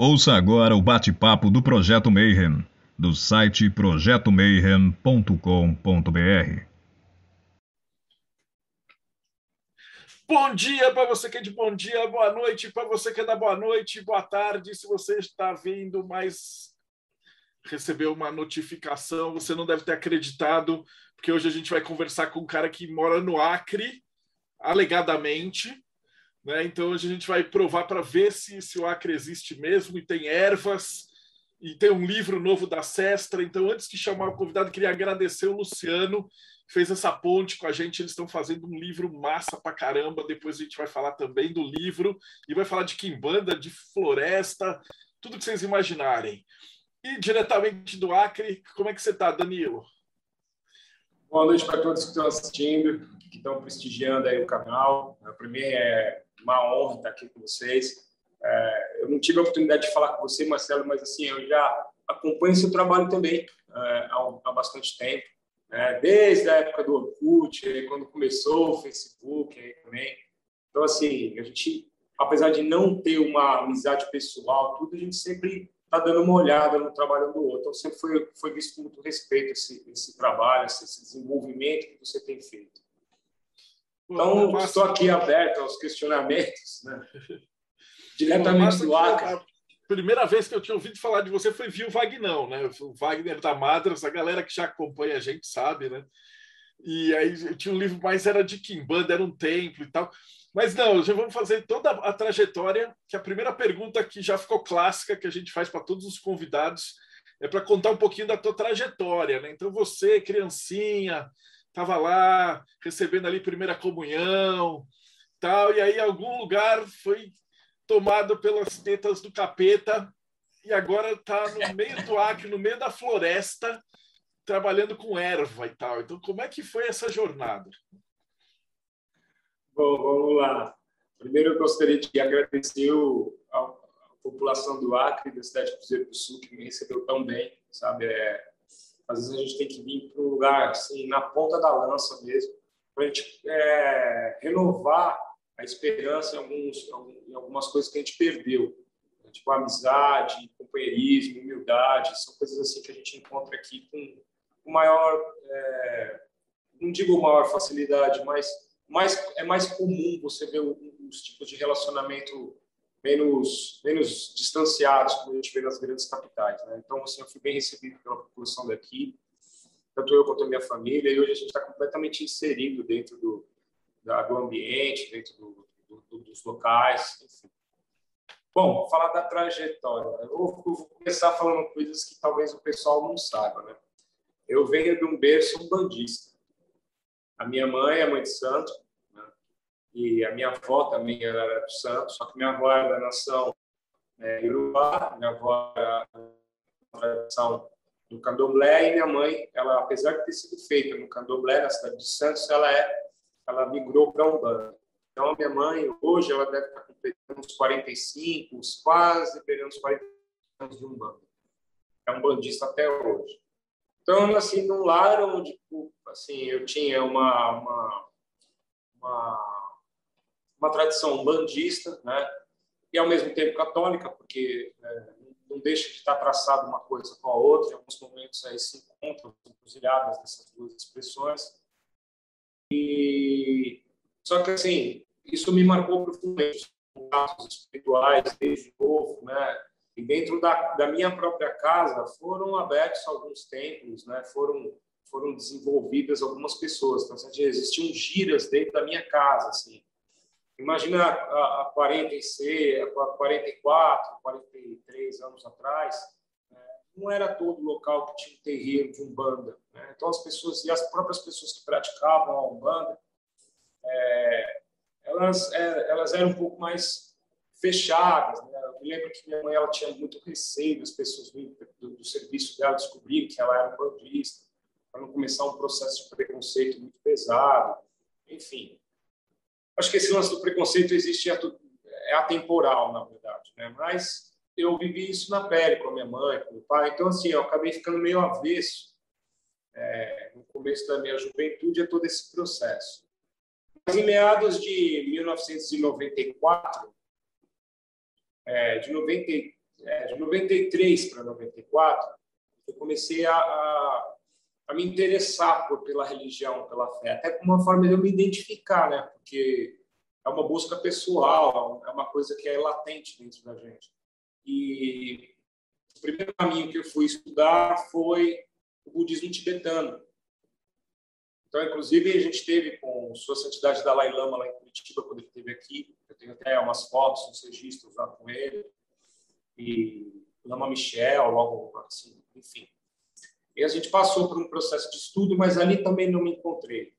Ouça agora o bate-papo do Projeto Mayhem, do site projetomayhem.com.br. Bom dia para você que é de bom dia, boa noite para você que é da boa noite, boa tarde. Se você está vindo, mas recebeu uma notificação, você não deve ter acreditado, porque hoje a gente vai conversar com um cara que mora no Acre, alegadamente. Né? Então hoje a gente vai provar para ver se, se o Acre existe mesmo e tem ervas e tem um livro novo da Sestra. Então, antes de chamar o convidado, queria agradecer o Luciano, que fez essa ponte com a gente. Eles estão fazendo um livro massa pra caramba. Depois a gente vai falar também do livro e vai falar de quimbanda, de floresta, tudo que vocês imaginarem. E diretamente do Acre, como é que você está, Danilo? Boa noite para todos que estão assistindo, que estão prestigiando aí o canal. Para mim é uma honra estar aqui com vocês. É, eu não tive a oportunidade de falar com você, Marcelo, mas assim eu já acompanho seu trabalho também é, há, há, bastante tempo, né? desde a época do Orkut, quando começou o Facebook aí também. Então assim a gente, apesar de não ter uma amizade pessoal, tudo a gente sempre está dando uma olhada no trabalho do outro. Então sempre foi foi visto com muito respeito esse esse trabalho, esse, esse desenvolvimento que você tem feito. Então, estou aqui aberto aos questionamentos, né? diretamente do Acre. A primeira vez que eu tinha ouvido falar de você foi via o Vagnão, né? O Wagner da Madras, a galera que já acompanha a gente sabe, né? E aí eu tinha um livro mais era de Kimbanda, era um templo e tal. Mas não, já vamos fazer toda a trajetória, que a primeira pergunta que já ficou clássica, que a gente faz para todos os convidados, é para contar um pouquinho da tua trajetória, né? Então você, criancinha, estava lá recebendo ali primeira comunhão, tal, e aí algum lugar foi tomado pelas tetas do capeta e agora está no meio do Acre, no meio da floresta, trabalhando com erva e tal. Então, como é que foi essa jornada? Bom, vamos lá. Primeiro, eu gostaria de agradecer a, a população do Acre, da cidade de Cruzeiro do Sul, que me recebeu tão bem, sabe? É, às vezes a gente tem que vir para um lugar assim, na ponta da lança mesmo, para a gente é, renovar a esperança em, alguns, em algumas coisas que a gente perdeu. Tipo amizade, companheirismo, humildade, são coisas assim que a gente encontra aqui com, com maior, é, não digo maior facilidade, mas mais, é mais comum você ver os tipos de relacionamento menos, menos distanciados, como a gente vê nas grandes capitais. Né? Então, assim, eu fui bem recebido pela população daqui, tanto eu quanto a minha família, e hoje a gente está completamente inserido dentro do, do ambiente, dentro do, do, dos locais, enfim. Bom, falar da trajetória. Eu vou, começar falando coisas que talvez o pessoal não saiba. Né? Eu venho de um berço bandista. A minha mãe é mãe de santo, e a minha avó também era do Santos, só que minha avó era da nação é, Urubá, minha avó era da tradição do candomblé e minha mãe, ela apesar de ter sido feita no candomblé na cidade de Santos, ela é ela migrou para Umbanda. Então a minha mãe hoje ela deve estar completando uns 45, uns quase pegando uns 40 anos de Umbanda. É um bandista até hoje. Então assim num lar onde assim eu tinha uma, uma, uma uma tradição bandista, né? e ao mesmo tempo católica, porque é, não deixa de estar traçado uma coisa com a outra, em alguns momentos aí se encontram encruzilhadas dessas duas expressões. E só que assim, isso me marcou profundamente, contatos espirituais desde novo, né? E dentro da, da minha própria casa foram abertos alguns templos, né? Foram foram desenvolvidas algumas pessoas, então assim, existiam giras dentro da minha casa, assim. Imagina a 46, a 44, 43 anos atrás, né? não era todo local que tinha um terreiro de umbanda. Né? Então as pessoas e as próprias pessoas que praticavam a umbanda, é, elas, é, elas eram um pouco mais fechadas. Me lembro que minha mãe ela tinha muito receio das pessoas do, do, serviço dela descobrirem que ela era bandista, para não começar um processo de preconceito muito pesado. Enfim, Acho que esse lance do preconceito existe é atemporal, na verdade, né? Mas eu vivi isso na pele com a minha mãe, com o pai. Então, assim, eu acabei ficando meio avesso é, no começo da minha juventude a todo esse processo. Em meados de 1994, é, de 90, é, de 93 para 94, eu comecei a, a, a, me interessar por, pela religião, pela fé, até como uma forma de eu me identificar, né? Porque é uma busca pessoal, é uma coisa que é latente dentro da gente. E o primeiro caminho que eu fui estudar foi o budismo tibetano. Então, inclusive, a gente teve com Sua Santidade Dalai Lama lá em Curitiba, quando ele esteve aqui. Eu tenho até umas fotos, uns registros lá com ele. E Lama Michel, logo assim, enfim. E a gente passou por um processo de estudo, mas ali também não me encontrei.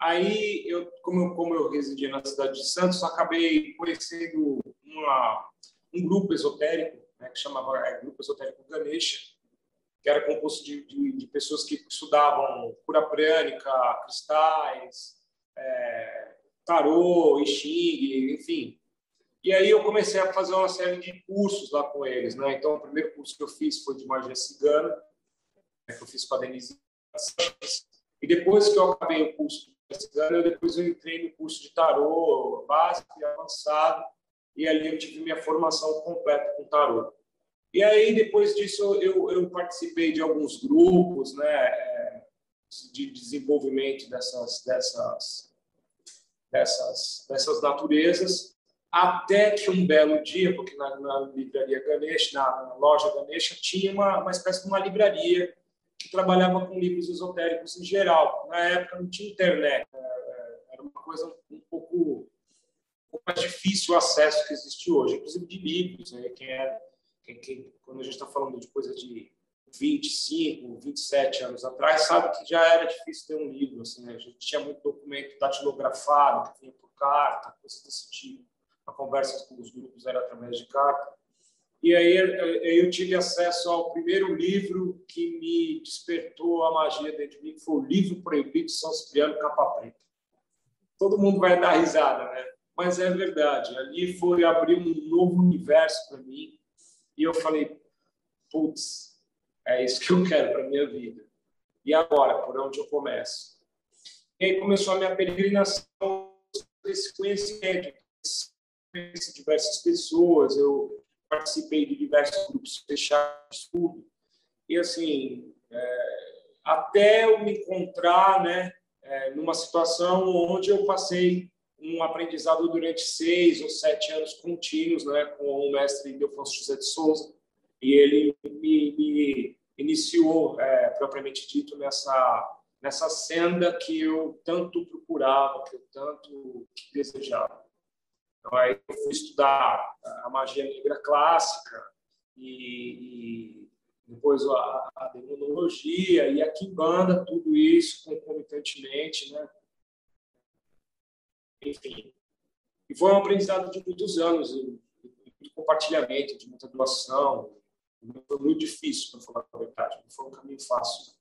Aí, eu, como, eu, como eu residia na cidade de Santos, acabei conhecendo uma, um grupo esotérico, né, que chamava é, Grupo Esotérico Ganesha, que era composto de, de, de pessoas que estudavam cura prânica, cristais, é, tarô, I Ching, enfim. E aí eu comecei a fazer uma série de cursos lá com eles. Né? Então, o primeiro curso que eu fiz foi de magia cigana, né, que eu fiz com a Denise. E depois que eu acabei o curso de magia cigana, eu, depois eu entrei no curso de tarô básico e avançado, e ali eu tive minha formação completa com tarô. E aí, depois disso, eu, eu participei de alguns grupos né, é, de desenvolvimento dessas, dessas, dessas, dessas naturezas, até que um belo dia, porque na, na livraria Ganesha, na, na, loja Ganesha, tinha uma, uma espécie de uma livraria que trabalhava com livros esotéricos em geral. Na época não tinha internet, né, é, era uma coisa um pouco, um pouco mais difícil o acesso que existe hoje, inclusive de livros. Né? Quem era quem, quem, quando a gente está falando de coisa de 25, 27 anos atrás, sabe que já era difícil ter um livro. Assim, né? A gente tinha muito documento datilografado, que vinha por carta, coisas desse tipo. A conversa com os grupos era através de carta. E aí eu tive acesso ao primeiro livro que me despertou a magia dentro de mim, que foi o Livro Proibido de São Cipriano Capa Preta. Todo mundo vai dar risada, né? Mas é verdade. Ali foi abrir um novo universo para mim e eu falei, putz, é isso que eu quero para minha vida. E agora, por onde eu começo? E aí começou a minha peregrinação desse conhecimento, conheci diversas pessoas, eu participei de diversos grupos fechados de estudo, e assim, é, até eu me encontrar, né, é, numa situação onde eu passei um aprendizado durante seis ou sete anos contínuos, né, com o mestre Delfonso José de Souza, e ele me, me iniciou, é, propriamente dito, nessa nessa senda que eu tanto procurava, que eu tanto desejava. Então, aí eu fui estudar a magia negra clássica e, e depois a, a demonologia e a quimbanda, tudo isso concomitantemente, né? Enfim. E foi um aprendizado de muitos anos, de compartilhamento, de muita doação. Foi muito difícil, para falar a verdade, não foi um caminho fácil.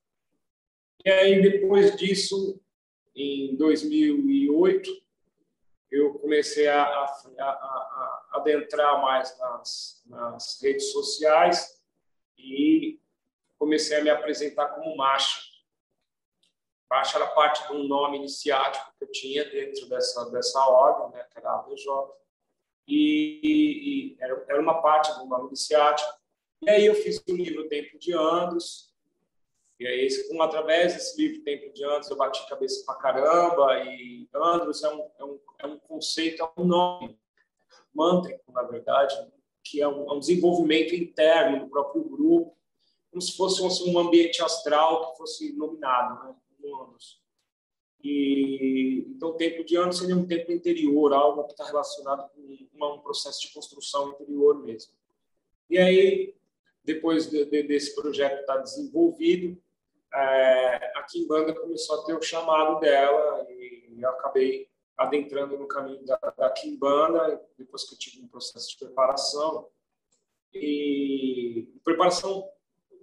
E aí, depois disso, em 2008, eu comecei a, a, a, a adentrar mais nas, nas, redes sociais e comecei a me apresentar como macho. Baixa era parte de um nome iniciático que eu tinha dentro dessa, dessa ordem, né, que era a ABJ, e, e era, era, uma parte do nome iniciático. E aí eu fiz o livro Tempo de Andos, e aí, com, através desse livro Tempo de Andos, eu bati cabeça pra caramba, e Andros é um, é um, é um conceito, é um nome mântrico, na verdade, que é um, é um desenvolvimento interno do próprio grupo, como se fosse um, um ambiente astral que fosse iluminado, né? Anos. E, então, o tempo de anos seria um tempo interior, algo que está relacionado com um processo de construção interior mesmo. E aí, depois de, de, desse projeto estar desenvolvido, é, a Kimbanda começou a ter o chamado dela e eu acabei adentrando no caminho da, da Kimbanda, depois que eu tive um processo de preparação. E preparação,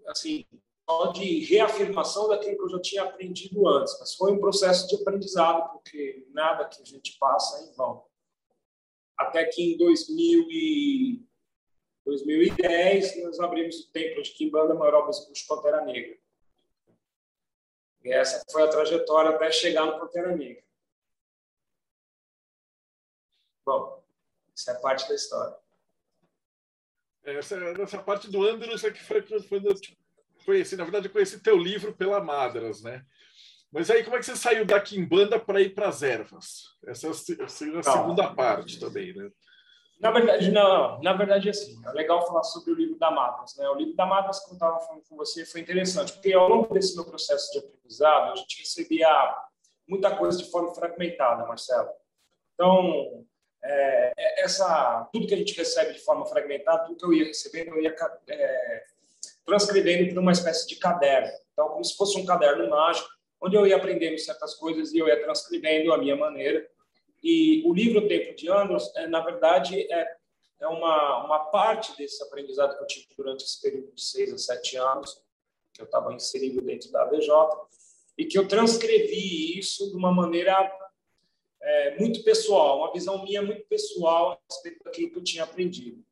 assim, só de reafirmação daquilo que eu já tinha aprendido antes, mas foi um processo de aprendizado, porque nada que a gente passa é em vão. Até que em 2000 e 2010 nós abrimos o templo de Kimbanda Marobas de Pantera Negra. E essa foi a trajetória até chegar no Pantera Negra. Bom, essa é parte da história. Essa, essa parte do Andros é que foi eu tipo, conheci, na verdade, eu conheci teu livro pela Madras, né? Mas aí, como é que você saiu da Quimbanda para ir para as ervas? Essa é a segunda parte também, né? Na verdade, não. Na verdade, é assim. É legal falar sobre o livro da Madras. Né? O livro da Madras, como eu estava falando com você, foi interessante, porque ao longo desse meu processo de aprendizado, a gente recebia muita coisa de forma fragmentada, Marcelo. Então, é, é, essa, tudo que a gente recebe de forma fragmentada, tudo que eu ia recebendo, eu ia é, transcrevendo para uma espécie de caderno. Então, como se fosse um caderno mágico, onde eu ia aprendendo certas coisas e eu ia transcrevendo a minha maneira. E o livro Tempo de Anos, é, na verdade, é, é uma, uma parte desse aprendizado que eu tive durante esse período de seis a sete anos, que eu estava inserido dentro da AVJ, e que eu transcrevi isso de uma maneira é, muito pessoal, uma visão minha muito pessoal a respeito daquilo que eu tinha aprendido.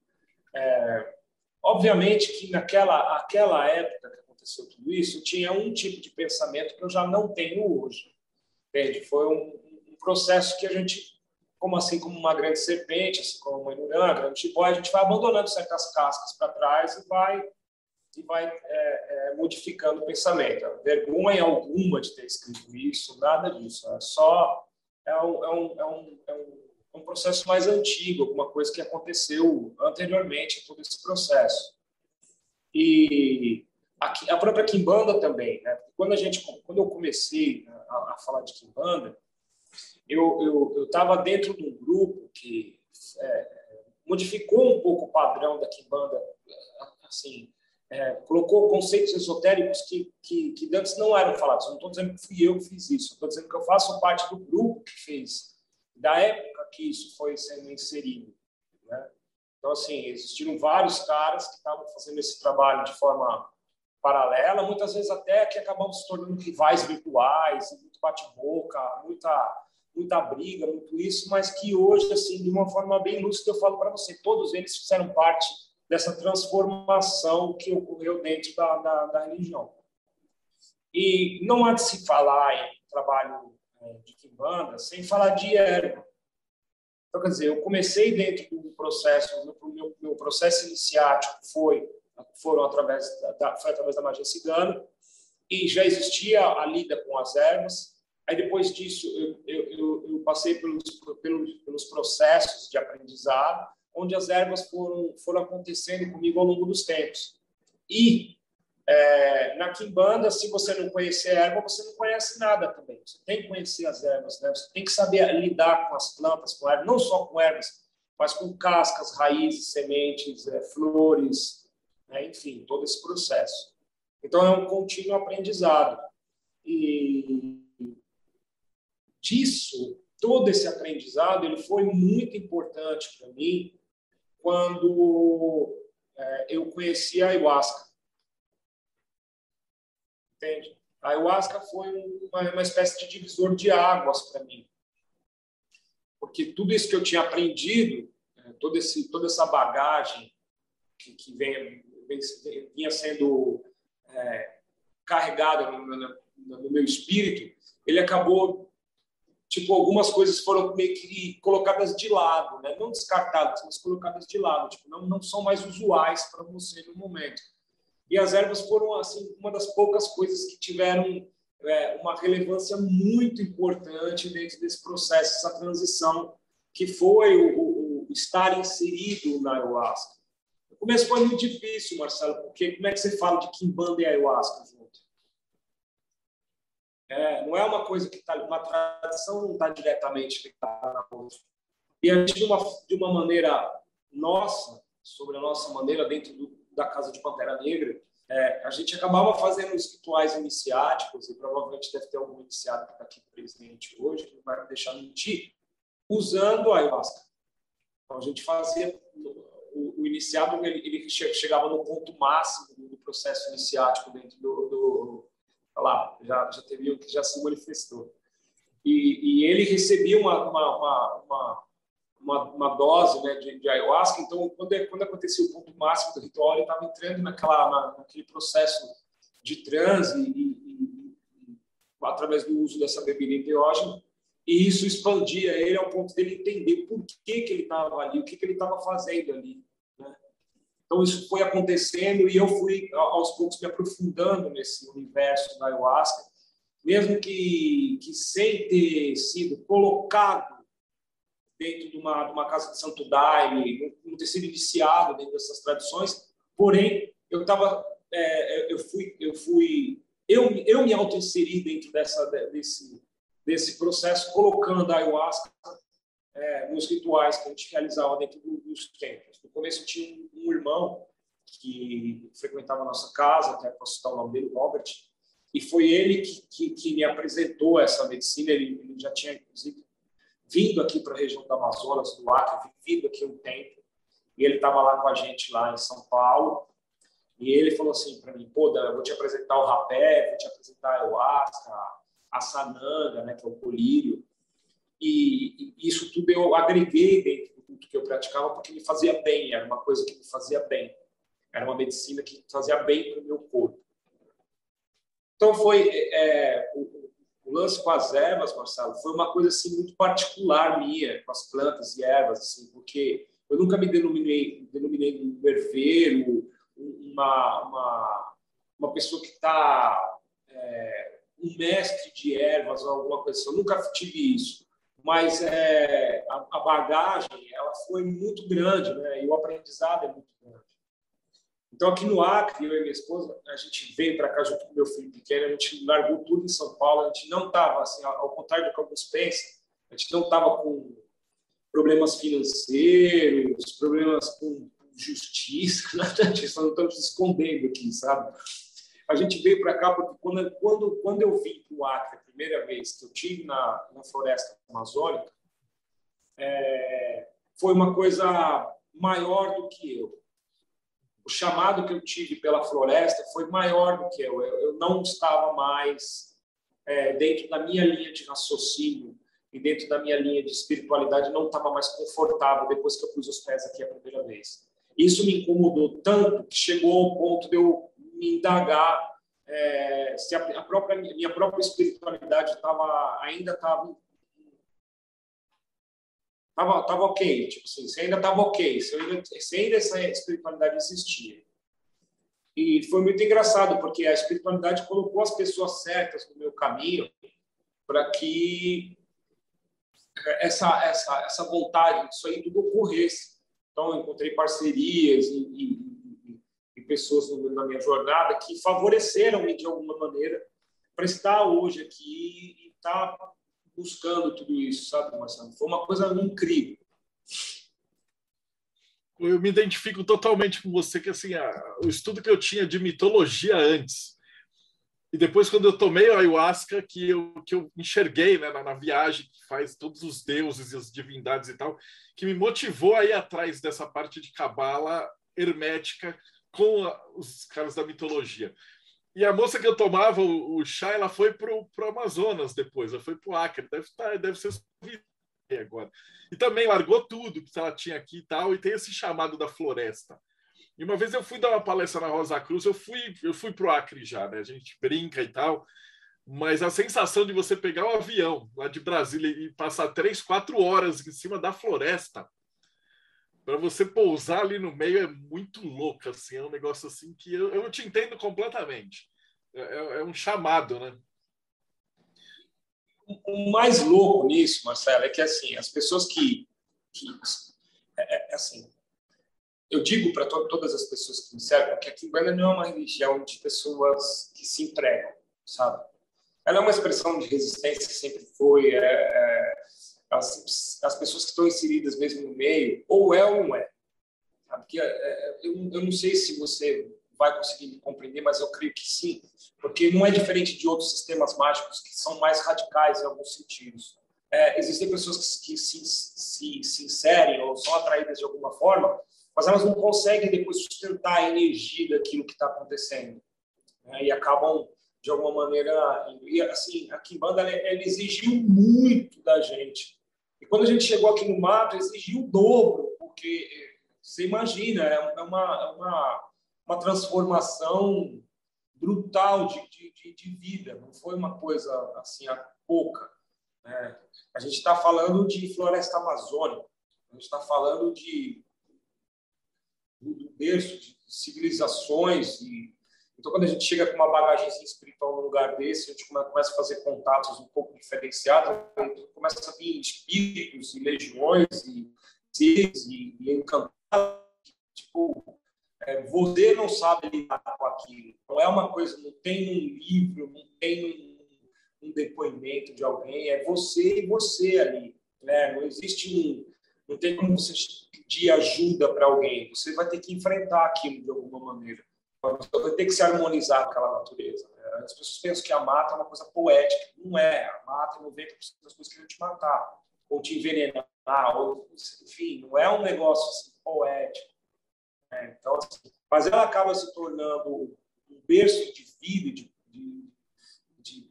É, obviamente que naquela aquela época que aconteceu tudo isso, tinha um tipo de pensamento que eu já não tenho hoje. Entende? Foi um, um processo que a gente, como assim como uma grande serpente, assim como uma inurã, grande chibóia, a gente vai abandonando certas cascas para trás e vai e vai é, é, modificando o pensamento. Vergonha alguma de ter escrito isso, nada disso. É só é um, é um, é um, é um, um processo mais antigo, alguma coisa que aconteceu anteriormente a todo esse processo. E a, a própria Kimbanda também, né? Quando a gente, quando eu comecei a, a falar de Kimbanda, eu estava dentro de um grupo que é, modificou um pouco o padrão da Kimbanda, assim, é, colocou conceitos esotéricos que, que, que antes não eram falados. Não estou dizendo que fui eu que fiz isso, estou dizendo que eu faço parte do grupo que fez, da época que isso foi sendo inserido. Né? Então, assim, existiram vários caras que estavam fazendo esse trabalho de forma paralela, muitas vezes até que acabam se tornando rivais virtuais, muito bate-boca, muita muita briga, muito isso, mas que hoje, assim, de uma forma bem lúcida, eu falo para você, todos eles fizeram parte dessa transformação que ocorreu dentro da, da, da religião. E não há de se falar em trabalho de Kimbanda sem falar de erva. Então, quer dizer, eu comecei dentro do processo, o meu, meu processo iniciático foi foram através da, foi através da magia cigana e já existia a lida com as ervas. Aí depois disso eu, eu, eu passei pelos, pelos, pelos processos de aprendizado onde as ervas foram, foram acontecendo comigo ao longo dos tempos. E é, na Kimbanda, se você não conhecer a erva, você não conhece nada também. Você tem que conhecer as ervas, né? Você tem que saber lidar com as plantas, com ervas, não só com ervas, mas com cascas, raízes, sementes, é, flores, né? enfim, todo esse processo. Então é um contínuo aprendizado. E disso, todo esse aprendizado, ele foi muito importante para mim quando é, eu conheci a ayahuasca. Entende? A ayahuasca foi uma, uma espécie de divisor de águas para mim. Porque tudo isso que eu tinha aprendido, é, todo esse, toda essa bagagem que, que vem, vem, vinha sendo é, carregada no, no, no meu espírito, ele acabou tipo, algumas coisas foram meio que colocadas de lado, né? não descartadas, mas colocadas de lado, tipo, não, não são mais usuais para você no momento. E as ervas foram assim uma das poucas coisas que tiveram é, uma relevância muito importante dentro desse processo, essa transição que foi o, o, o estar inserido na ayahuasca. O começo foi muito difícil, Marcelo, porque como é que você fala de Kimbanda e ayahuasca junto? É, não é uma coisa que está, uma tradição não está diretamente ligada na outra. E a gente, de uma, de uma maneira nossa, sobre a nossa maneira, dentro do, da Casa de Pantera Negra, é, a gente acabava fazendo os rituais iniciáticos, e provavelmente deve ter algum iniciado que está aqui presente hoje, que não vai me deixar mentir, usando a ayahuasca. Então, a gente fazia. O, o iniciado ele, ele, chegava no ponto máximo do processo iniciático dentro do, do lá, já, já teve um que já se manifestou. E, e ele recebia uma, uma, uma, uma, uma dose né, de, de, ayahuasca, então, quando, quando acontecia o ponto máximo do ritual, ele estava entrando naquela, na, naquele processo de transe e, e, através do uso dessa bebida enteógena, e isso expandia ele ao ponto dele entender por que, que ele estava ali, o que, que ele estava fazendo ali. Né? Então, isso foi acontecendo e eu fui, aos poucos, me aprofundando nesse universo da ayahuasca, mesmo que, que sem ter sido colocado dentro de uma, de uma casa de santo daime, não ter sido iniciado dentro dessas tradições, porém, eu estava, é, eu fui, eu fui, eu, eu me auto-inseri dentro dessa, desse, desse processo, colocando a ayahuasca é, nos rituais que a gente realizava dentro dos templos. No começo tinha um, um irmão que frequentava a nossa casa, até posso citar o nome dele, Robert, e foi ele que, que, que me apresentou essa medicina. Ele, ele, já tinha, inclusive, vindo aqui para a região do Amazonas, do Acre, vivido aqui um tempo, e ele estava lá com a gente lá em São Paulo, e ele falou assim para mim, pô, Dan, eu vou te apresentar o rapé, vou te apresentar a ayahuasca, a sananga, né, que é o colírio, e, e isso tudo eu agreguei dentro do culto que eu praticava porque me fazia bem, era uma coisa que me fazia bem. Era uma medicina que fazia bem para o meu corpo. Então foi é, o, o, lance com as ervas, Marcelo, foi uma coisa assim muito particular minha com as plantas e ervas, assim, porque eu nunca me denominei, denominei um herveiro, uma, uma, uma pessoa que está é, um mestre de ervas ou alguma coisa assim. Eu nunca tive isso mas é, a, a, bagagem ela foi muito grande, né? E o aprendizado é muito grande. Então aqui no Acre, eu e minha esposa, a gente veio para cá junto com meu filho pequeno, a gente largou tudo em São Paulo, a gente não estava assim, ao contrário do que alguns pensam, a gente não estava com problemas financeiros, problemas com justiça, nada disso, não estamos escondendo aqui, sabe? A gente veio para cá porque quando, quando, quando eu vim para o Acre primeira vez que eu tive na, na floresta amazônica, é, foi uma coisa maior do que eu. O chamado que eu tive pela floresta foi maior do que eu. Eu, não estava mais é, dentro da minha linha de raciocínio e dentro da minha linha de espiritualidade, não estava mais confortável depois que eu pus os pés aqui a primeira vez. Isso me incomodou tanto que chegou ao ponto de eu me indagar é, se a, a, própria minha própria espiritualidade estava ainda estava tava, tava ok, tipo assim, se ainda estava ok, se ainda, se ainda essa espiritualidade existia. E foi muito engraçado, porque a espiritualidade colocou as pessoas certas no meu caminho para que essa, essa, essa vontade, isso aí tudo ocorresse. Então, eu encontrei parcerias e, e pessoas na minha jornada que favoreceram-me de alguma maneira para estar hoje aqui e estar tá buscando tudo isso, sabe, Marcelo? Foi uma coisa incrível. Eu me identifico totalmente com você, que assim, a, o estudo que eu tinha de mitologia antes, e depois quando eu tomei a ayahuasca, que eu, que eu enxerguei né, na, na, viagem, que faz todos os deuses e as divindades e tal, que me motivou a ir atrás dessa parte de cabala hermética, com a, os caras da mitologia. E a moça que eu tomava o, o chá, ela foi para o Amazonas depois, ela foi para o Acre, deve, tá, deve ser agora. E também largou tudo que ela tinha aqui e tal, e tem esse chamado da floresta. E uma vez eu fui dar uma palestra na Rosa Cruz, eu fui, eu fui para o Acre já, né? A gente brinca e tal, mas a sensação de você pegar o um avião lá de Brasília e passar três, quatro horas em cima da floresta, para você pousar ali no meio é muito louco, assim, é um negócio assim que eu, eu te entendo completamente. É, é, é um chamado, né? O mais louco nisso, Marcelo, é que assim, as pessoas que, que é, é assim, eu digo para to todas as pessoas que me servem que a Kimbanda não é uma religião de pessoas que se entregam, sabe? Ela é uma expressão de resistência, sempre foi. É, é, as, as pessoas que estão inseridas mesmo no meio, ou é ou não é. Porque, é, é, eu, eu não sei se você vai conseguir me compreender, mas eu creio que sim, porque não é diferente de outros sistemas mágicos que são mais radicais em alguns sentidos. É, existem pessoas que, que se, se, se, inserem ou são atraídas de alguma forma, mas elas não conseguem depois sustentar a energia daquilo que está acontecendo. Né? E acabam de alguma maneira. E assim, a Kimbanda ela, ela exigiu muito da gente. E quando a gente chegou aqui no mato, exigiu o dobro, porque você imagina, é uma, é uma, uma transformação brutal de, de, de, vida, não foi uma coisa assim, a pouca. Né? A gente está falando de floresta amazônica, a gente está falando de do, berço de civilizações e então, quando a gente chega com uma bagagem espiritual num lugar desse, a gente começa a fazer contatos um pouco diferenciados, começa a vir espíritos e legiões e seres e, e encantados. Tipo, é, você não sabe lidar com aquilo. Não é uma coisa, não tem um livro, não tem um, um depoimento de alguém, é você e você ali. Né? Não existe um. Não tem como você pedir ajuda para alguém. Você vai ter que enfrentar aquilo de alguma maneira. Vai ter que se harmonizar com aquela natureza. Né? As pessoas pensam que a mata é uma coisa poética. Não é. A mata, 90% das coisas querem te matar, ou te envenenar, ou, enfim, não é um negócio assim, poético. Né? Então, assim, mas ela acaba se tornando um berço de vida, de, de, de,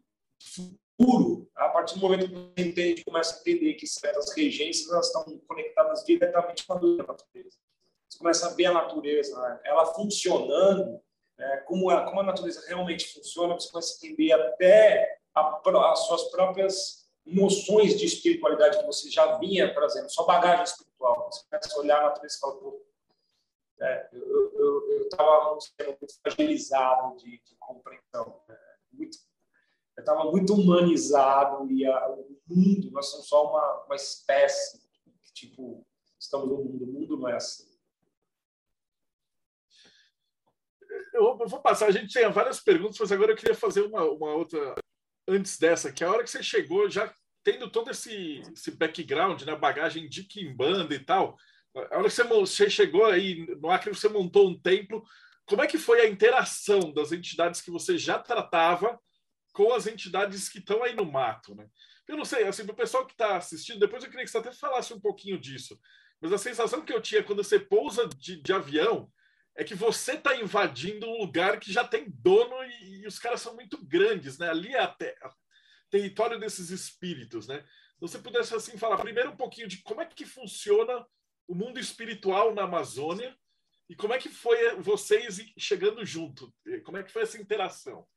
futuro, a partir do momento que você entende, começa a entender que certas regências elas estão conectadas diretamente com a natureza. Você começa a ver a natureza, né? ela funcionando, né? como, a, como a natureza realmente funciona, você começa a entender até a, as suas próprias noções de espiritualidade que você já vinha trazendo, sua bagagem espiritual. Você começa a olhar a natureza e fala, pô, é, eu estava sendo muito fragilizado de, de compreensão, né? muito, eu estava muito humanizado e a, o mundo, nós somos só uma, uma espécie, tipo, estamos no mundo, o mundo não é assim. Eu vou passar, a gente tem várias perguntas, mas agora eu queria fazer uma, uma outra antes dessa, que a hora que você chegou, já tendo todo esse, esse background, né, bagagem de Kimbanda e tal, a hora que você, você chegou aí no Acre, você montou um templo, como é que foi a interação das entidades que você já tratava com as entidades que estão aí no mato, né? Eu não sei, assim, para o pessoal que está assistindo, depois eu queria que você até falasse um pouquinho disso, mas a sensação que eu tinha quando você pousa de, de avião é que você está invadindo um lugar que já tem dono e, e, os caras são muito grandes, né? Ali é território desses espíritos, né? Então, você pudesse assim falar primeiro um pouquinho de como é que funciona o mundo espiritual na Amazônia e como é que foi vocês chegando junto? Como é que foi essa interação?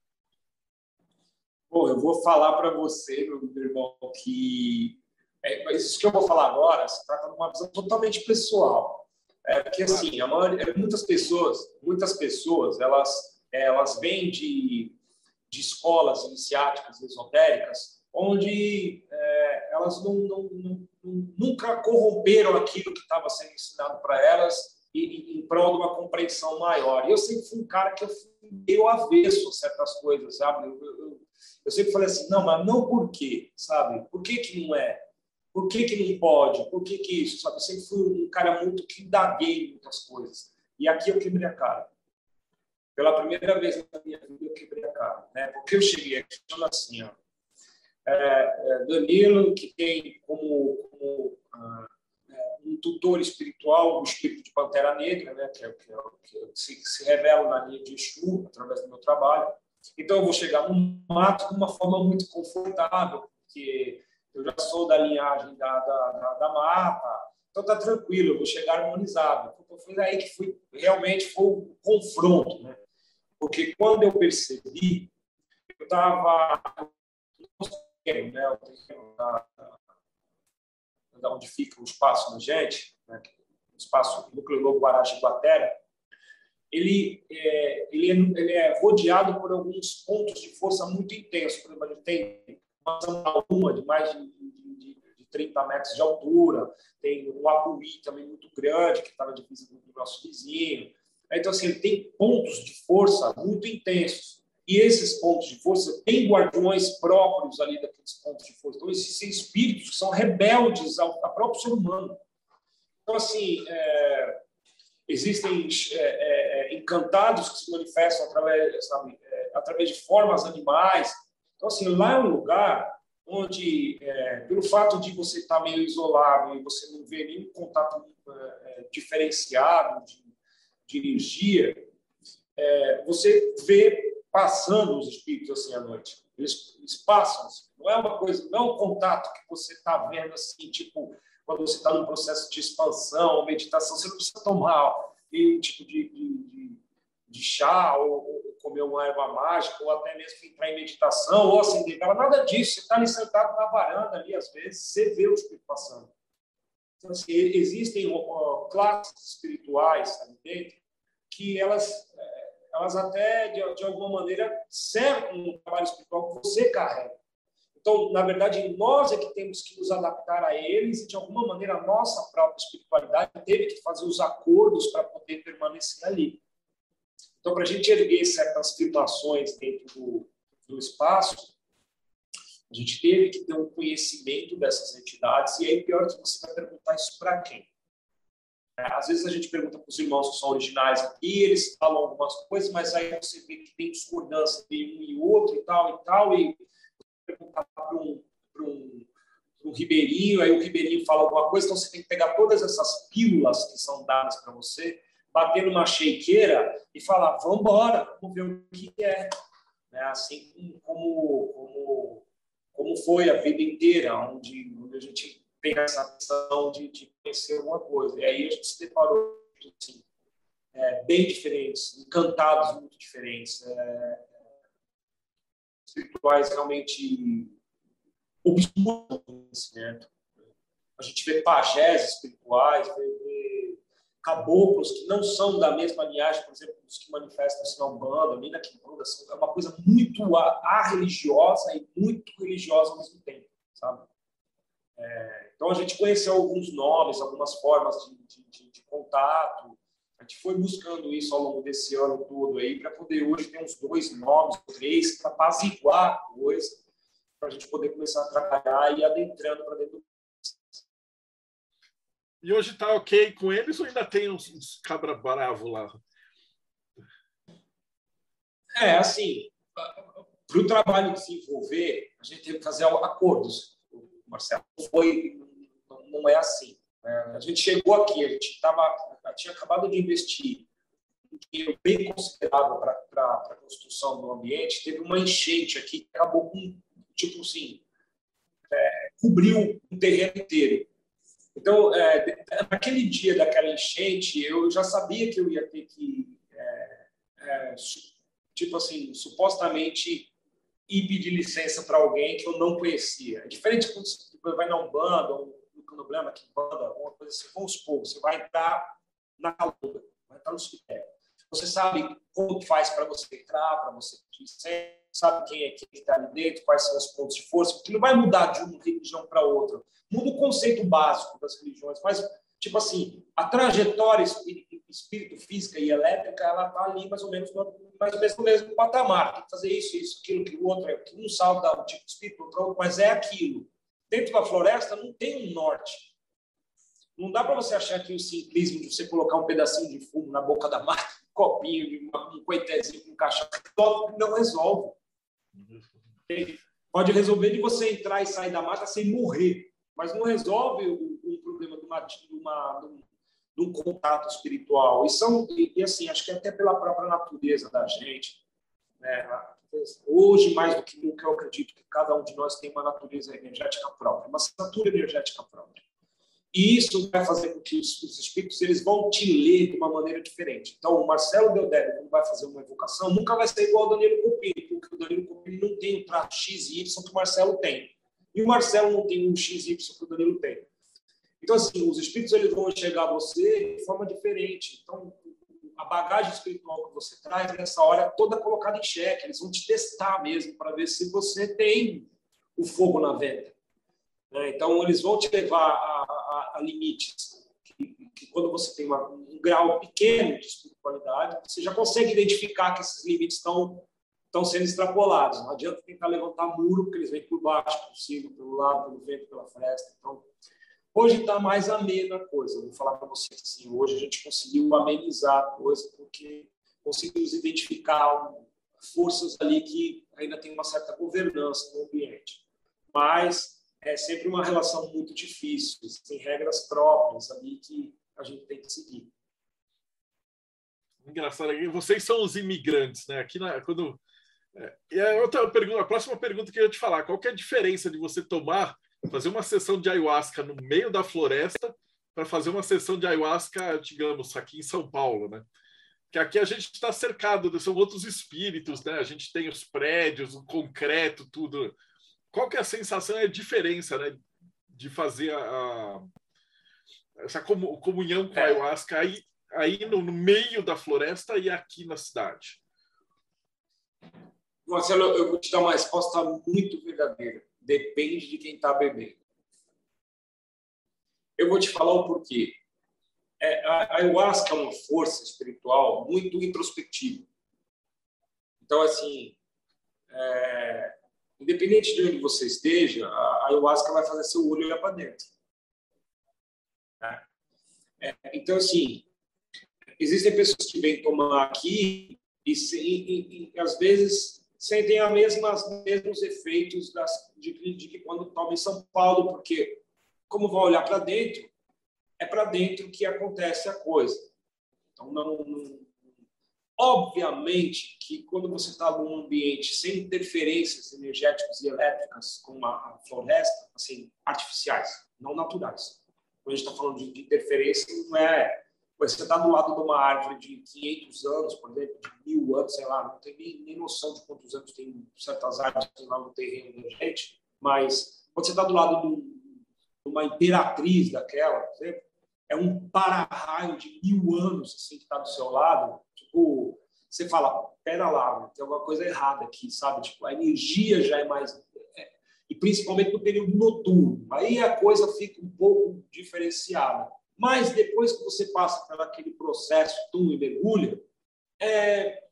Bom, eu vou falar para você, meu irmão, que é, isso que eu vou falar agora se trata de uma visão totalmente pessoal. É, porque assim, a maioria, muitas pessoas, muitas pessoas, elas elas vêm de, de escolas iniciáticas esotéricas, onde é, elas não, não, não, nunca corromperam aquilo que estava sendo ensinado para elas em, em prol de uma compreensão maior. E eu sempre fui um cara que eu fui meio avesso a certas coisas, sabe? Eu, eu, eu sempre falei assim, não, mas não por quê, sabe? Por que, que não é? Por que, que não pode? Por que, que isso? Sabe? Eu sempre fui um cara muito que indaguei muitas coisas. E aqui eu quebrei a cara. Pela primeira vez na minha vida, eu quebrei a cara. Né? Porque eu cheguei aqui falando assim, ó, é, é, Danilo, que tem como, como ah, é, um tutor espiritual o espírito de Pantera Negra, né, que, é, que, é, que se, se, revela na linha de Exu, através do meu trabalho. Então, eu vou chegar no mato de uma forma muito confortável, porque eu já sou da linhagem da, da, da, da então tá tranquilo, eu vou chegar harmonizado. Foi aí que foi, realmente foi o confronto, né? Porque quando eu percebi, eu estava né, da, onde fica o espaço da gente, né, o espaço núcleo lobo Guarachi Guatera, ele é, ele, é, ele é rodeado por alguns pontos de força muito intensos. Por exemplo, ele tem uma de mais de, de, de 30 metros de altura, tem um Apuí também muito grande, que está na divisa do nosso vizinho. Então, assim, tem pontos de força muito intensos. E esses pontos de força têm guardiões próprios ali daqueles pontos de força. Então, existem espíritos que são rebeldes ao, ao próprio ser humano. Então, assim, é, existem é, é, é, encantados que se manifestam através, sabe, é, através de formas animais. Então, assim, lá é um lugar onde, é, pelo fato de você estar meio isolado e você não ver nenhum contato diferenciado de, de energia, você vê passando os espíritos assim à noite. Eles, eles passam. Assim. Não é uma coisa, não é um contato que você está vendo assim, tipo, quando você está num processo de expansão meditação, você não precisa tomar nenhum tipo de, de, de, de chá ou, comer uma erva mágica ou até mesmo entrar em meditação ou acender vela, nada disso. Você está ali sentado na varanda ali, às vezes, você vê o espírito passando. Então, assim, existem classes espirituais ali dentro que elas, é, elas até, de, de alguma maneira, cercam o trabalho espiritual que você carrega. Então, na verdade, nós é que temos que nos adaptar a eles e, de alguma maneira, a nossa própria espiritualidade teve que fazer os acordos para poder permanecer ali. Então, para a gente erguer certas afirmações dentro do, do espaço, a gente teve que ter um conhecimento dessas entidades, e aí, pior que você vai perguntar isso para quem? É, às vezes a gente pergunta para os irmãos que são originais aqui, eles falam algumas coisas, mas aí você vê que tem discordância de um e outro e tal e tal, e perguntar para um, um, um ribeirinho, aí o ribeirinho fala alguma coisa, então você tem que pegar todas essas pílulas que são dadas para você, bater numa shakeira e falar, vamos embora, vamos ver o que é. Né? Assim como, como, como foi a vida inteira, onde, onde a gente tem essa questão de, de conhecer alguma coisa. E aí a gente se deparou assim, é, bem diferentes, encantados muito diferentes. É, espirituais realmente obscuros do conhecimento. A gente vê pajés espirituais, vê, caboclos que não são da mesma linhagem, por exemplo, dos que manifestam-se na Umbanda, nem na Kimbanda, é uma coisa muito a-religiosa e muito religiosa ao mesmo tempo, sabe? É, então, a gente conheceu alguns nomes, algumas formas de, de, de contato, a gente foi buscando isso ao longo desse ano todo aí, para poder hoje ter uns dois nomes, três, para apaziguar a coisa, para a gente poder começar a trabalhar e adentrando para dentro do. E hoje está ok com eles ou ainda tem uns, uns cabra bravo lá? É, assim, para o trabalho desenvolver, a gente teve que fazer acordos. Marcelo, foi, não é assim. Né? A gente chegou aqui, a gente tava, tinha acabado de investir um dinheiro bem considerável para a construção do ambiente, teve uma enchente aqui que acabou com, tipo assim, é, cobriu o terreno inteiro. Então, é, naquele dia daquela enchente, eu já sabia que eu ia ter que, é, é, tipo assim, supostamente ir pedir licença para alguém que eu não conhecia. É diferente quando você vai na Umbanda, ou problema que banda, alguma coisa assim, vamos supor, você vai entrar na calunga, vai entrar no cemitério. Você sabe como faz para você entrar, para você pedir sabe quem é que está ali dentro, quais são os pontos de força, porque não vai mudar de uma religião para outra. Muda o conceito básico das religiões, mas, tipo assim, a trajetória espírito, física e elétrica, ela está ali mais ou menos no, mais ou menos no mesmo patamar. Tem que fazer isso, isso, aquilo, que o outro é. Um salto dá um tipo de espírito, outro, mas é aquilo dentro da floresta não tem um norte. Não dá para você achar que o simplismo de você colocar um pedacinho de fumo na boca da mata, um copinho, de uma, um coitezinho um caixão, não resolve. Pode resolver de você entrar e sair da mata sem morrer, mas não resolve o, o problema de, uma, de, uma, de, um, contato espiritual. E, são, e, e, assim, acho que até pela própria natureza da gente, né? Hoje, mais do que nunca, eu acredito que cada um de nós tem uma natureza energética própria, uma assinatura energética própria. E isso vai fazer com que os, os espíritos eles vão te ler de uma maneira diferente. Então, o Marcelo Deodébio, quando vai fazer uma evocação, nunca vai ser igual ao Danilo Copini, porque o Danilo Copini não tem o traço X e Y que o Marcelo tem. E o Marcelo não tem um X e Y que o Danilo tem. Então, assim, os espíritos eles vão a você de forma diferente. Então, a bagagem espiritual que você traz nessa hora é toda colocada em xeque. Eles vão te testar mesmo para ver se você tem o fogo na venda. Né? Então, eles vão te levar limites que, que, quando você tem uma, um grau pequeno de espiritualidade, você já consegue identificar que esses limites estão estão sendo extrapolados. Não adianta tentar levantar muro, porque eles vêm por baixo, por cima, pelo lado, pelo vento, pela fresta. Então, Hoje está mais amena a coisa. Vou falar para vocês assim, hoje a gente conseguiu amenizar a coisa porque conseguimos identificar forças ali que ainda tem uma certa governança no ambiente. Mas é sempre uma relação muito difícil, tem regras próprias ali que a gente tem que seguir. Engraçado, vocês são os imigrantes, né? Aqui na, quando é, e a outra pergunta, a próxima pergunta que eu ia te falar, qual é a diferença de você tomar fazer uma sessão de ayahuasca no meio da floresta para fazer uma sessão de ayahuasca, digamos, aqui em São Paulo, né? Que aqui a gente está cercado, são outros espíritos, né? A gente tem os prédios, o concreto, tudo. Qual que é a sensação e a diferença, né? De fazer a, a essa comunhão com a é. ayahuasca aí aí no, no meio da floresta e aqui na cidade? Marcelo, eu vou te dar uma resposta muito verdadeira. Depende de quem está bebendo. Eu vou te falar o porquê. É, a ayahuasca é uma força espiritual muito introspectiva. Então, assim, é, independente de onde você esteja, a ayahuasca vai fazer seu olho olhar para dentro. É, então, assim, existem pessoas que vêm tomar aqui e, e, e às vezes sentem a mesmas mesmos efeitos das, de, de quando toma em São Paulo, porque como vai olhar para dentro, é para dentro que acontece a coisa. Então, não, não, obviamente que quando você está num ambiente sem interferências energéticas e elétricas, como a, floresta, assim, artificiais, não naturais. Quando a gente está falando de, de interferência, não é você está do lado de uma árvore de 500 anos, por exemplo, de mil anos, sei lá, não tem nem, nem noção de quantos anos tem certas árvores lá no terreno da gente, mas quando você está do lado de, uma imperatriz daquela, por exemplo, é um para-raio de mil anos assim, que está do seu lado, tipo, você fala, pera lá, tem alguma coisa errada aqui, sabe? Tipo, a energia já é mais... É, e principalmente no período noturno. Aí a coisa fica um pouco diferenciada. Mas depois que você passa por aquele processo, tu e mergulha, é,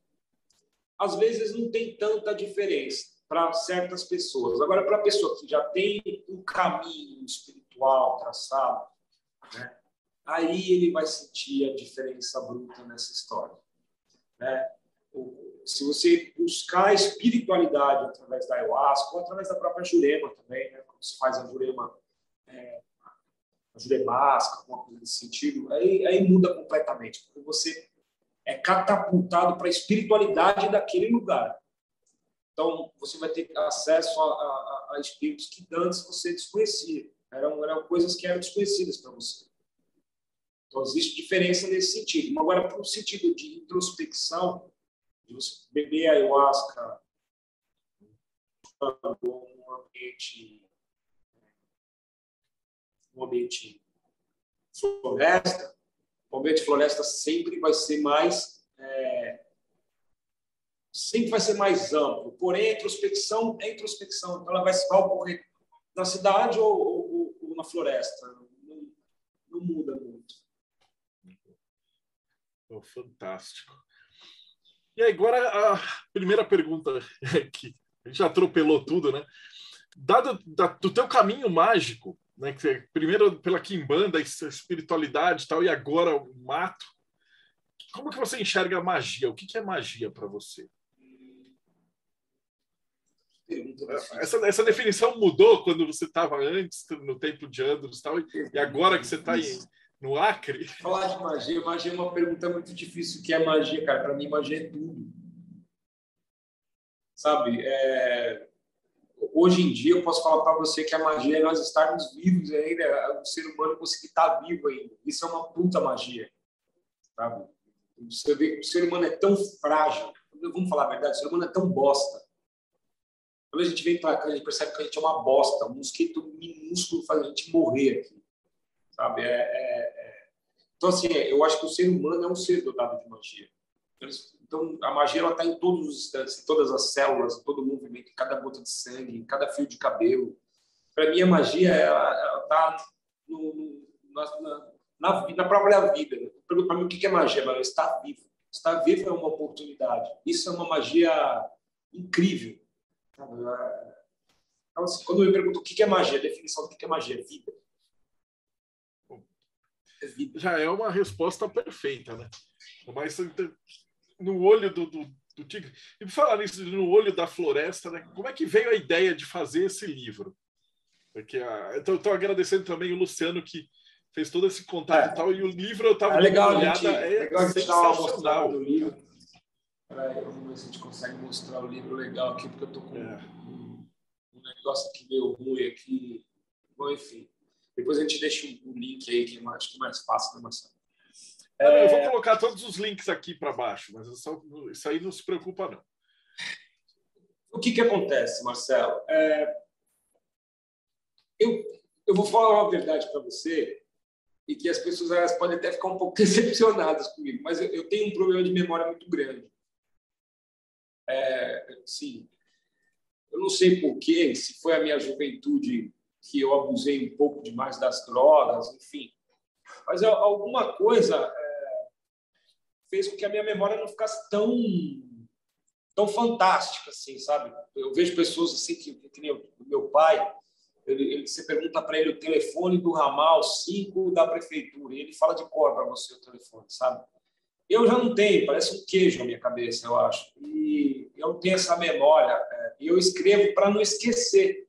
às vezes não tem tanta diferença para certas pessoas. Agora, para a pessoa que já tem um caminho espiritual traçado, né, aí ele vai sentir a diferença bruta nessa história. Né? Se você buscar a espiritualidade através da ayahuasca ou através da própria jurema também, né? quando se faz a jurema é, fazer máscara, alguma coisa nesse sentido, aí, aí muda completamente, porque você é catapultado para a espiritualidade daquele lugar. Então, você vai ter acesso a, a, a espíritos que antes você desconhecia. Eram, eram coisas que eram desconhecidas para você. Então, existe diferença nesse sentido. Agora, para o sentido de introspecção, de você beber ayahuasca num ambiente um ambiente floresta, o ambiente floresta sempre vai ser mais é, sempre vai ser mais amplo. Porém, a introspecção é introspecção, então ela vai, vai ocorrer na cidade ou, ou, ou na floresta. Não, não, muda. Oh, fantástico. E agora a primeira pergunta que a gente atropelou tudo, né? Dado da, do teu caminho mágico, né? Primeiro pela quimbanda, espiritualidade e tal, e agora o mato. Como que você enxerga a magia? O que, que é magia para você? Essa, essa definição mudou quando você estava antes, no tempo de Andros tal, e agora que você está no Acre? Falar de magia, magia é uma pergunta muito difícil. O que é magia, cara? Para mim, magia é tudo. Sabe? É hoje em dia eu posso falar para você que a magia é nós estarmos vivos ainda, é o ser humano conseguir estar vivo ainda. Isso é uma puta magia, sabe? Você vê o ser humano é tão frágil. Vamos falar a verdade, o ser humano é tão bosta. Quando a gente vem para cá, a gente percebe que a gente é uma bosta. Um mosquito minúsculo faz a gente morrer aqui, sabe? É, é... Então, assim, eu acho que o ser humano é um ser dotado de magia. Então, a magia está em todos os instantes, em todas as células, em todo o movimento, em cada gota de sangue, em cada fio de cabelo. Para mim, a magia está na, na, na, própria vida. Né? Pergunta para mim o que é magia. Mas estar vivo. Estar vivo é uma oportunidade. Isso é uma magia incrível. Então, assim, quando me perguntam o que é magia, a definição do que é magia é vida. Já é uma resposta perfeita, né? Mas no olho do, do, do tigre. E por falar nisso, no olho da floresta, né? como é que veio a ideia de fazer esse livro? Porque a, estou agradecendo também o Luciano que fez todo esse contato é. e tal, e o livro eu estava é legal, olhada, gente, é legal sensacional. do livro. Peraí, vamos ver se a gente consegue mostrar o livro legal aqui, porque eu estou com é. um, um, negócio aqui meio ruim aqui. Bom, enfim. Depois a gente deixa o link aí, que é acho que é mais fácil, né, Marcelo? É... Eu vou colocar todos os links aqui para baixo, mas só, isso aí não se preocupa, não. O que, que acontece, Marcelo? É... Eu, eu vou falar uma verdade para você. e que as pessoas elas podem até ficar um pouco decepcionadas comigo, mas eu, eu tenho um problema de memória muito grande. É, sim, eu não sei porquê, se foi a minha juventude que eu abusei um pouco demais das drogas, enfim. Mas alguma coisa é, fez com que a minha memória não ficasse tão tão fantástica assim, sabe? Eu vejo pessoas assim que, que nem o meu pai, ele, ele, você pergunta para ele o telefone do ramal 5 da prefeitura e ele fala de cor para você o telefone, sabe? Eu já não tenho, parece um queijo na minha cabeça, eu acho. E eu tenho essa memória. É, eu escrevo para não esquecer.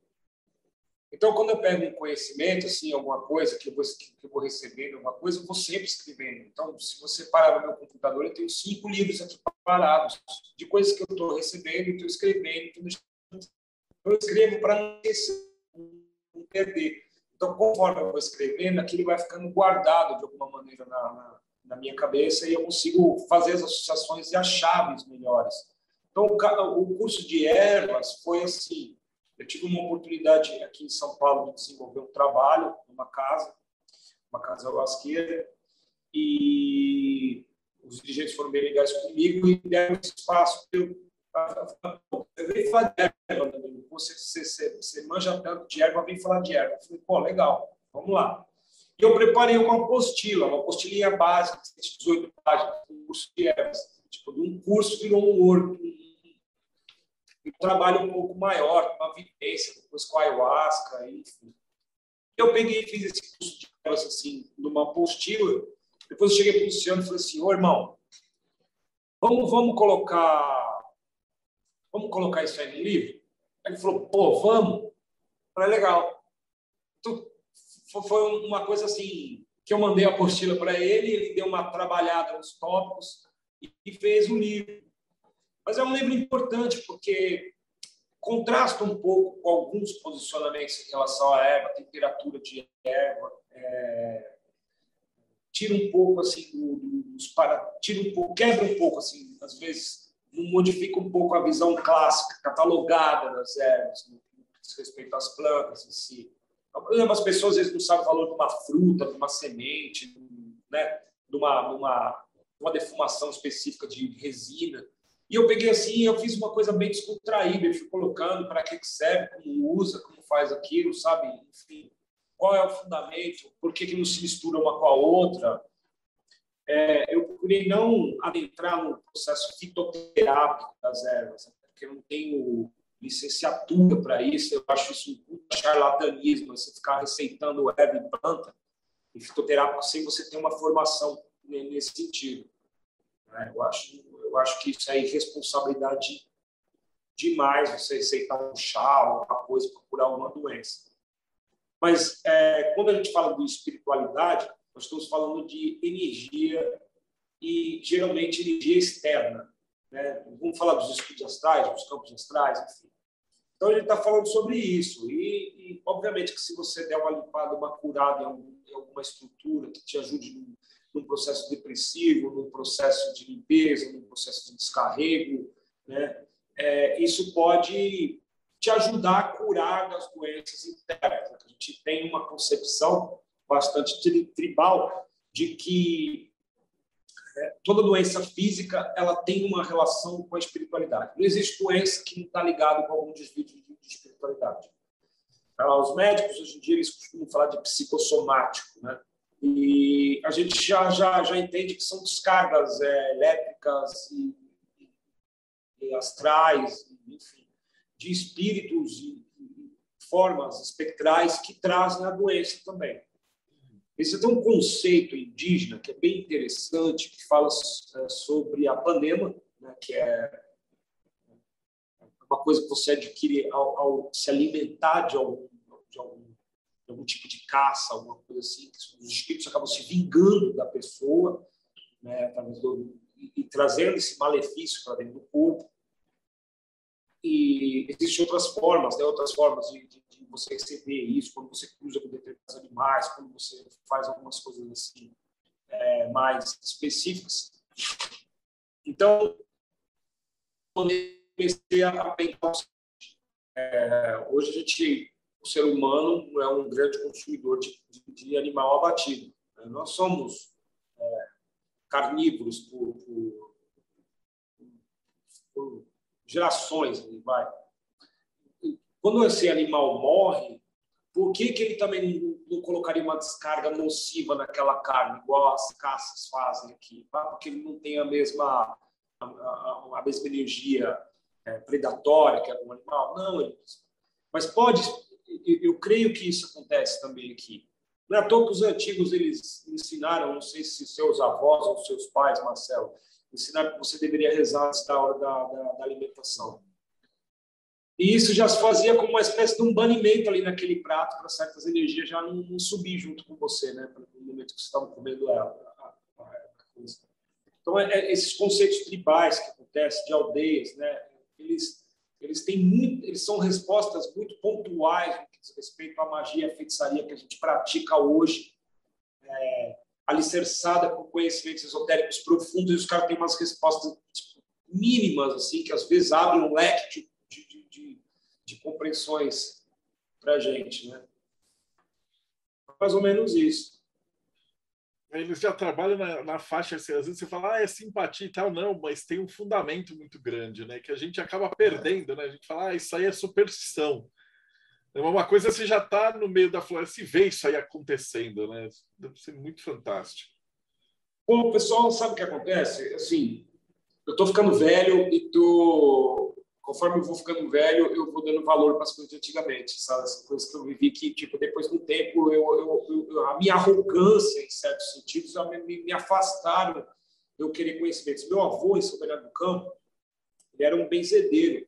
Então, quando eu pego um conhecimento, assim, alguma coisa que eu vou, que eu vou recebendo, alguma coisa, eu vou sempre escrevendo. Então, se você parar no meu computador, eu tenho cinco livros aqui parados de coisas que eu estou recebendo, estou escrevendo, eu escrevo para não perder. Então, conforme eu vou escrevendo, aquilo vai ficando guardado de alguma maneira na, na, na minha cabeça e eu consigo fazer as associações e as chaves melhores. Então, o curso de ervas foi assim, eu tive uma oportunidade aqui em São Paulo de desenvolver um trabalho numa casa, uma casa lasqueira, e os dirigentes foram bem legais comigo e deram espaço para eu. Eu venho falar de erva, você, você, você manja tanto de erva, vem falar de erva. Eu falei, pô, legal, vamos lá. E eu preparei uma apostila, uma apostilinha básica, 18 páginas, um curso de ervas. Tipo, de um curso virou um, um trabalho um pouco maior, uma vivência, depois com a ayahuasca, enfim. Eu peguei e fiz esse curso de assim, numa apostila. Depois eu cheguei para o Luciano e falei assim: Ô irmão, vamos, vamos colocar vamos colocar isso aí no livro? Ele falou: pô, vamos. Falei: legal. Então, foi uma coisa assim que eu mandei a apostila para ele, ele deu uma trabalhada nos tópicos e fez o um livro. Mas é um livro importante porque contrasta um pouco com alguns posicionamentos em relação à erva, temperatura de erva, é, tira um pouco assim dos para, tira um pouco, quebra um pouco assim, às vezes modifica um pouco a visão clássica, catalogada das ervas, no que diz respeito às plantas em si. Então, por exemplo, as pessoas às vezes não sabem o valor de uma fruta, de uma semente, né, de uma, uma, uma defumação específica de resina. E eu peguei assim, eu fiz uma coisa bem descontraída, eu fui colocando para que serve, como usa, como faz aquilo, sabe? Enfim, qual é o fundamento, por que, que não se mistura uma com a outra. É, eu procurei não adentrar no processo fitoterápico das ervas, né? porque eu não tenho licenciatura para isso, eu acho isso um charlatanismo, você ficar receitando erva e planta e fitoterápico sem você ter uma formação nesse sentido. Né? Eu acho eu acho que isso é irresponsabilidade demais você aceitar um chá, alguma coisa para curar uma doença. Mas é, quando a gente fala de espiritualidade, nós estamos falando de energia e geralmente energia externa. Né? Vamos falar dos estudos astrais, dos campos astrais, enfim. Então a gente está falando sobre isso. E, e, obviamente que se você der uma limpada, uma curada em, algum, em alguma estrutura que te ajude num processo depressivo, num processo de limpeza, num processo de descarrego, né? É, isso pode te ajudar a curar das doenças internas. A gente tem uma concepção bastante tribal de que é, toda doença física ela tem uma relação com a espiritualidade. Não existe doença que não está ligada com algum desvio de, de espiritualidade. Os médicos hoje em dia eles costumam falar de psicossomático, né? E a gente já, já, já entende que são descargas é, elétricas e, e, astrais, enfim, de espíritos e, e, formas espectrais que trazem a doença também. Esse é um conceito indígena que é bem interessante, que fala é, sobre a panema, né, que é uma coisa que você adquire ao, ao se alimentar de algum algum tipo de caça, alguma coisa assim, os espíritos acabam se vingando da pessoa, né, do, e, e, trazendo esse malefício para dentro do corpo. E existem outras formas, né, outras formas de, de, de, você receber isso, quando você cruza com determinados animais, quando você faz algumas coisas assim é, mais específicas. Então, comecei a pensar é, hoje a gente o ser humano é um grande consumidor de, de, de animal abatido. Nós somos é, carnívoros por, por, por gerações, vai. Quando esse animal morre, por que, que ele também não colocaria uma descarga nociva naquela carne, igual as caças fazem aqui? Porque ele não tem a mesma, a, a, a mesma energia é, predatória que é do animal? Não, ele, mas pode, eu, creio que isso acontece também aqui. Não é à toa que os antigos eles ensinaram, não sei se seus avós ou seus pais, Marcelo, ensinaram que você deveria rezar antes da hora da, da, da alimentação. E isso já se fazia como uma espécie de um banimento ali naquele prato para certas energias já não, não, subir junto com você, né? No momento que você estava comendo ela. Então, é, é, esses conceitos tribais que acontecem, de aldeias, né? Eles, eles têm muito, eles são respostas muito pontuais no que diz respeito à magia e feitiçaria que a gente pratica hoje, é, alicerçada por conhecimentos esotéricos profundos, e os caras têm umas respostas tipo, mínimas, assim, que às vezes abrem um leque de de compreensões para a gente, né? Mais ou menos isso. Eles já trabalham na, na faixa, assim, às vezes você fala, ah, é simpatia e tal, não, mas tem um fundamento muito grande, né? Que a gente acaba perdendo, né? A gente fala, ah, isso aí é superstição. É uma coisa você já está no meio da floresta e vê isso aí acontecendo, né? Deve ser muito fantástico. Bom, o pessoal sabe o que acontece? Assim, eu estou ficando velho e tô conforme eu vou ficando velho, eu vou dando valor para as coisas de antigamente, sabe? As coisas que eu vivi que, tipo, depois do tempo, eu, eu, eu a minha arrogância, em certos sentidos, me, me afastaram de eu querer conhecimentos. Meu avô, em São Bernardo do Campo, ele era um benzedeiro,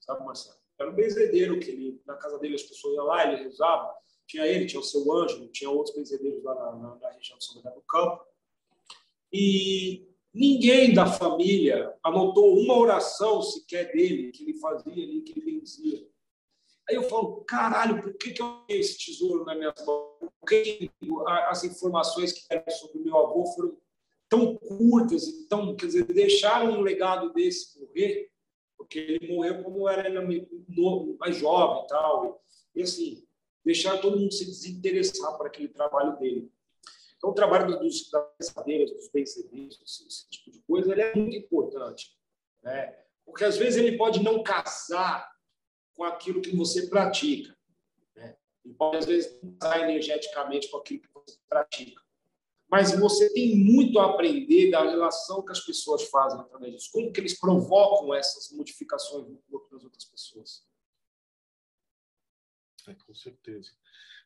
sabe, Marcelo? Era um benzedeiro que ele, na casa dele as pessoas iam lá, ele rezava. Tinha ele, tinha o seu anjo, tinha outros benzedeiros lá na, na, na região de São Bernardo do Campo. E Ninguém da família anotou uma oração sequer dele, que ele fazia ali, que ele benzia. Aí eu falo, caralho, por que, que eu tenho esse tesouro na minha mão? Por que as informações que eram sobre meu avô foram tão curtas e tão, quer dizer, deixaram um legado desse morrer? Porque ele morreu como era novo, mais jovem e tal. E assim, deixaram todo mundo se desinteressar por aquele trabalho dele. Então, o trabalho dos, das cadeiras, dos bem-serviços, esse, esse, tipo de coisa, ele é muito importante. Né? Porque, às vezes, ele pode não casar com aquilo que você pratica. Né? Ele pode, às vezes, não casar energeticamente com aquilo que você pratica. Mas você tem muito a aprender da relação que as pessoas fazem através disso. Como que eles provocam essas modificações no corpo das outras pessoas. É, com certeza.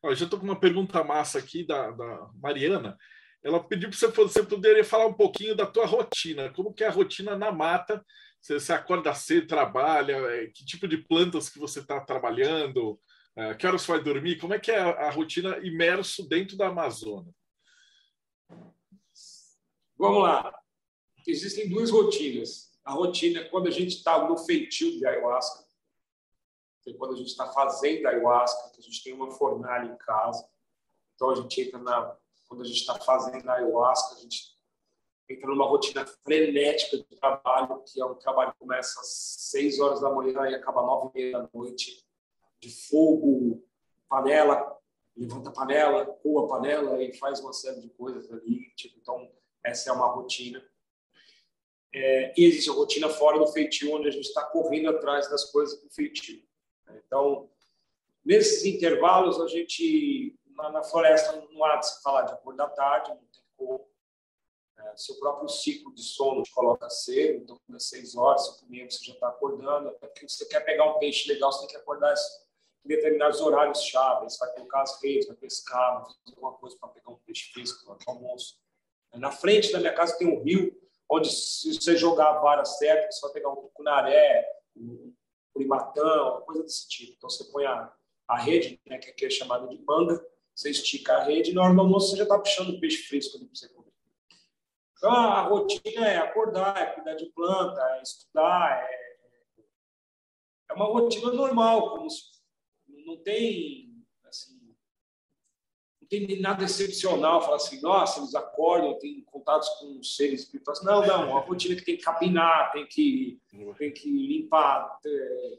Ó, já estou com uma pergunta massa aqui da, da Mariana. Ela pediu para você, você poderia falar um pouquinho da tua rotina. Como que é a rotina na mata? Você, você acorda cedo, trabalha? É, que tipo de plantas que você está trabalhando? É, que horas você vai dormir? Como é que é a, a rotina imerso dentro da Amazônia? Vamos lá. Existem duas rotinas. A rotina é quando a gente está no feitio de ayahuasca, que quando a gente está fazendo ayahuasca, que a gente tem uma fornalha em casa. Então a gente entra na. Quando a gente está fazendo ayahuasca, a gente entra numa rotina frenética de trabalho, que é um trabalho que começa às 6 horas da manhã e acaba às 9 e meia da noite, de fogo, panela, levanta a panela, coa a panela e faz uma série de coisas ali. Tipo, então, essa é uma rotina. É, e existe a rotina fora do feitio, onde a gente está correndo atrás das coisas do feitio. Então, nesses intervalos, a gente, na, na floresta, não há de se falar de acordar tarde, não tem como. É, seu próprio ciclo de sono te coloca cedo, então, às seis horas, cinco e você já está acordando. Porque você quer pegar um peixe legal, você tem que acordar em determinados horários chaves. Você vai colocar as redes, vai pescar, vai fazer alguma coisa para pegar um peixe fresco o almoço. Na frente da minha casa tem um rio, onde se você jogar a vara certa, você vai pegar um tucunaré, um primatão, coisa desse tipo. Então você põe a, a rede, né, que aqui é chamada de manga, você estica a rede e na hora do almoço você já está puxando peixe fresco ali para você comer. Então a rotina é acordar, é cuidar de planta, é estudar, é, é uma rotina normal, como se, não tem tem nada excepcional, falar assim, nossa, eles acordam, têm contatos com seres espirituais. Não, não, uma rotina que tem que capinar, tem que, tem que limpar é,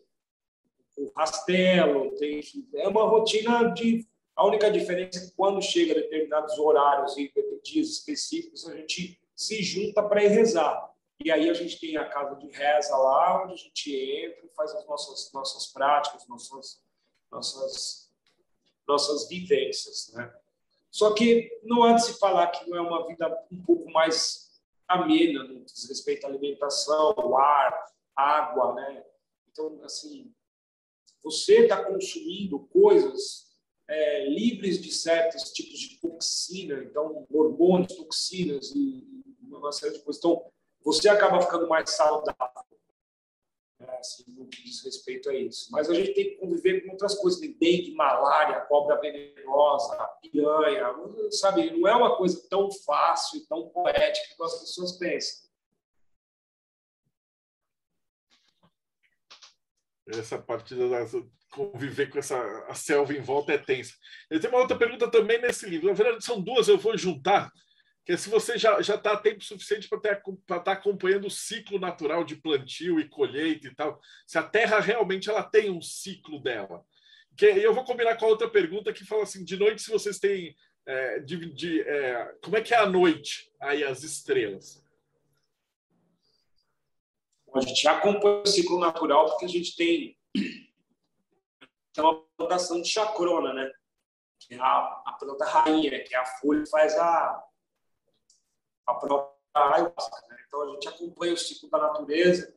o rastelo, tem que, é uma rotina de A única diferença é que quando chega a determinados horários e dias específicos, a gente se junta para ir rezar. E aí a gente tem a casa de reza lá, onde a gente entra faz as nossas, nossas práticas, nossas, nossas, nossas vivências. Né? Só que não há de se falar que não é uma vida um pouco mais amena no que diz respeito à alimentação, ao ar, água. Né? Então, assim, você está consumindo coisas é, livres de certos tipos de toxina, então hormônios, toxinas e uma série de coisas. Então, você acaba ficando mais saudável, né, assim, no que diz respeito a isso. Mas a gente tem que conviver com outras coisas, de dengue, malária, cobra venenosa, piranha, sabe? Não é uma coisa tão fácil e tão poética como as pessoas pensam. Essa parte da conviver com essa a selva em volta é tensa. Eu tenho uma outra pergunta também nesse livro. Na verdade, são duas, eu vou juntar que é se você já já está tempo suficiente para estar tá acompanhando o ciclo natural de plantio e colheita e tal, se a Terra realmente ela tem um ciclo dela. Que eu vou combinar com a outra pergunta que fala assim: de noite, se vocês têm é, de, de é, como é que é a noite aí as estrelas? A gente já acompanha o ciclo natural porque a gente tem, tem uma plantação de chacrona, né? Que é a, a planta rainha, que é a folha que faz a, a própria ayahuasca. Né? Então, a gente acompanha o ciclo da natureza,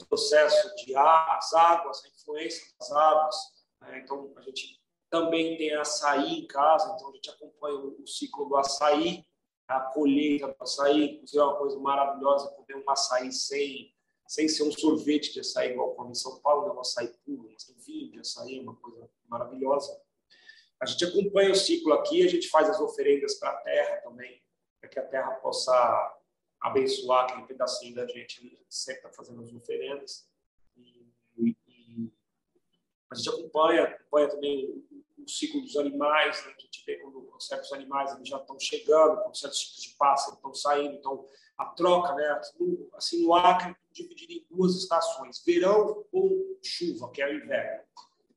o processo de ar, as águas, a influência das águas. Né? Então, a gente também tem açaí em casa, então a gente acompanha o, ciclo do açaí, a colheita do açaí, inclusive é uma coisa maravilhosa comer um açaí sem, sem ser um sorvete de açaí igual como em São Paulo, né? um açaí puro, um vinho de açaí, é uma coisa maravilhosa. A gente acompanha o ciclo aqui, a gente faz as oferendas para a terra também, para que a terra possa abençoar aquele pedacinho da gente. A gente sempre está fazendo as oferendas. E, e, a gente acompanha, acompanha também o, ciclo dos animais. Né? A gente vê quando certos animais já estão chegando, quando certos tipos de pássaros estão saindo. Então, a troca, né? assim, no Acre, dividido em duas estações: verão ou chuva, que é o inverno.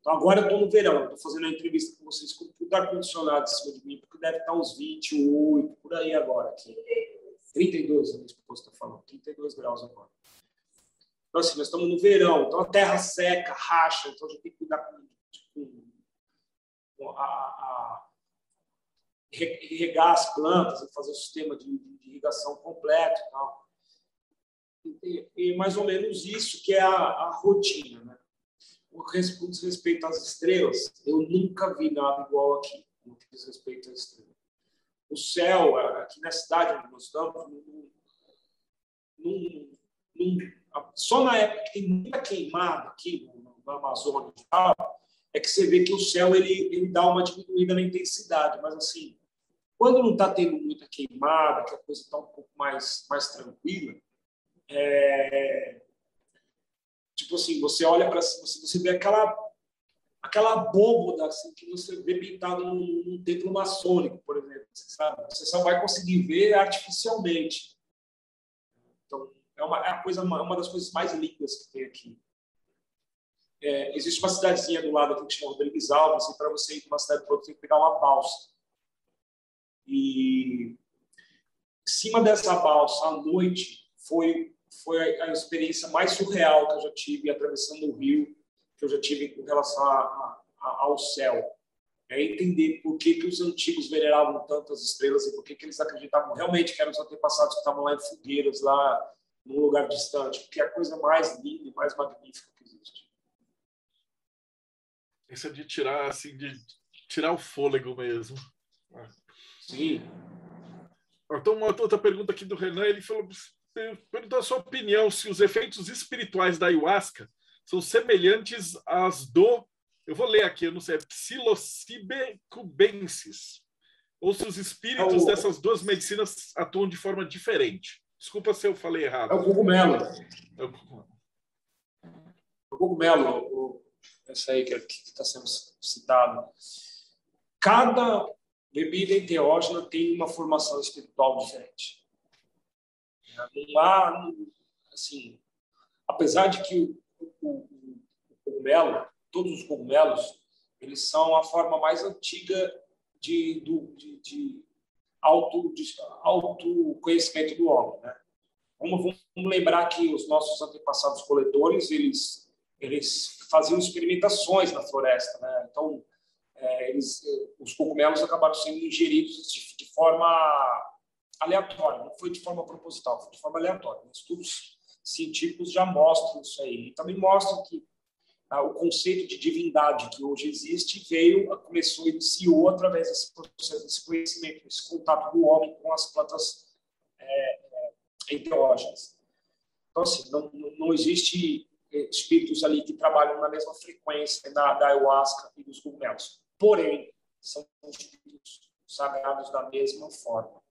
Então, agora eu estou no verão, estou fazendo a entrevista com vocês com tudo ar-condicionado em cima de mim, porque deve estar uns 28, por aí agora. Aqui. 32, a minha esposa está falando, 32 graus agora. Então, assim, nós estamos no verão, então a terra seca, racha, então a gente tem que cuidar com, a, a, regar as plantas fazer o sistema de, de irrigação completo e tal. E, e, mais ou menos isso que é a, a rotina, né? O que diz respeito às estrelas, eu nunca vi nada igual aqui, no que diz respeito às estrelas. O céu, aqui na cidade onde nós estamos, só na época que tem muita queimada aqui no, no Amazônia é que você vê que o céu ele, ele dá uma diminuída na intensidade, mas assim, quando não está tendo muita queimada, que a coisa está um pouco mais, mais tranquila, é, Tipo assim, você olha para cima, você, você vê aquela aquela abóboda assim, que você vê pintado num, num templo maçônico, por exemplo. Sabe? você só vai conseguir ver artificialmente. Então, é uma, é a coisa, uma, uma das coisas mais lindas que tem aqui. É, existe uma cidadezinha do lado aqui que chama Rodrigues Alves, e para você ir de uma cidade para outra, tem que pegar uma balsa. E em cima dessa balsa, à noite, foi foi a, experiência mais surreal que eu já tive atravessando o rio, que eu já tive com relação a, a, ao céu. É entender por que, que os antigos veneravam tantas estrelas e por que, que eles acreditavam realmente que eram os antepassados que estavam lá em fogueiras, lá num lugar distante, porque é a coisa mais linda e mais magnífica que existe. Isso é de tirar, assim, de tirar o fôlego mesmo. Sim. Então, uma outra pergunta aqui do Renan, ele falou perguntou a sua opinião se os efeitos espirituais da ayahuasca são semelhantes às do, eu vou ler aqui, eu não sei, psilocibe cubensis, ou se os espíritos é o... dessas duas medicinas atuam de forma diferente. Desculpa se eu falei errado. É o cogumelo. É o cogumelo. É o cogumelo, essa aí que está sendo citado. Cada bebida enteógena tem uma formação espiritual diferente. Não há, assim, apesar de que o, o, o cogumelo, todos os cogumelos, eles são a forma mais antiga de, de, de auto, de autoconhecimento do homem. Né? Vamos, vamos lembrar que os nossos antepassados coletores eles, eles faziam experimentações na floresta. Né? Então, é, eles, os cogumelos acabaram sendo ingeridos de, de, forma aleatória, não foi de forma proposital, foi de forma aleatória. Estudos científicos já mostram isso aí. E também mostram que ah, o conceito de divindade que hoje existe veio, começou, iniciou através desse processo, desse conhecimento, desse contato do homem com as plantas é, é, enteógenas. Então, assim, não, não existe é, espíritos ali que trabalham na mesma frequência da, da ayahuasca e dos cogumelos. Porém, são espíritos sagrados da mesma forma.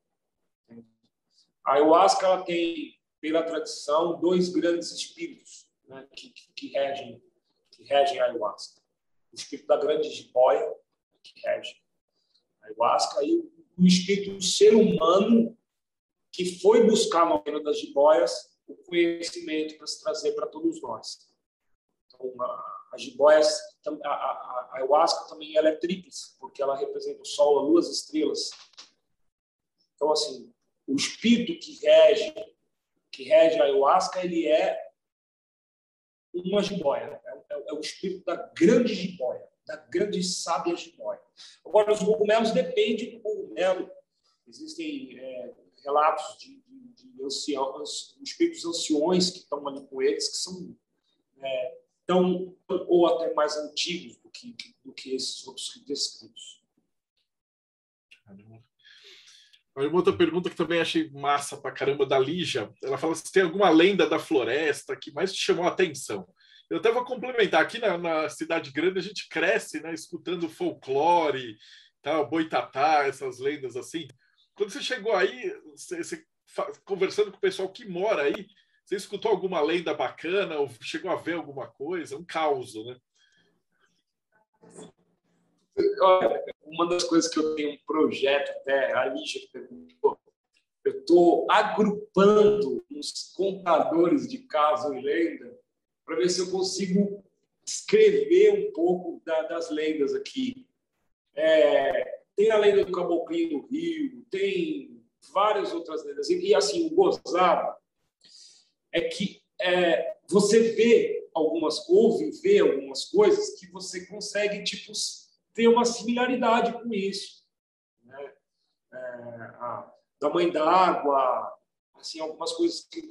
A ayahuasca ela tem, pela tradição, dois grandes espíritos né, que, que regem que regem a ayahuasca. O espírito da grande jiboia, que rege a ayahuasca, e o espírito do ser humano, que foi buscar no reino das jiboias o conhecimento para se trazer para todos nós. Então, as jiboias, a, a, a ayahuasca também ela é tríplice, porque ela representa o sol, a lua, as estrelas. Então, assim, o espírito que rege, que rege a ayahuasca, ele é uma jiboia. É, é, é, o espírito da grande jiboia, da grande sábia jiboia. Agora, os cogumelos dependem do cogumelo. Existem é, relatos de, de, de espíritos anciões que estão ali com eles, que são é, tão ou até mais antigos do que, do que esses outros descritos. Uma outra pergunta que também achei massa pra caramba da Lígia. Ela fala se tem alguma lenda da floresta que mais te chamou a atenção. Eu até vou complementar. Aqui na, na cidade grande a gente cresce, né, escutando folclore, tal, boitatá, essas lendas assim. Quando você chegou aí, você, você, conversando com o pessoal que mora aí, você escutou alguma lenda bacana ou chegou a ver alguma coisa? Um caos, né? Olha, uma das coisas que eu tenho um projeto, até a Lígia perguntou, eu estou agrupando uns contadores de caso e lenda para ver se eu consigo escrever um pouco da, das lendas aqui. É, tem a lenda do Caboclinho do Rio, tem várias outras lendas. E, e assim, o gozado é que é, você vê algumas, ouve, vê algumas coisas que você consegue, tipo, ter uma similaridade com isso. Né? É, a, da mãe d'água, assim, algumas coisas que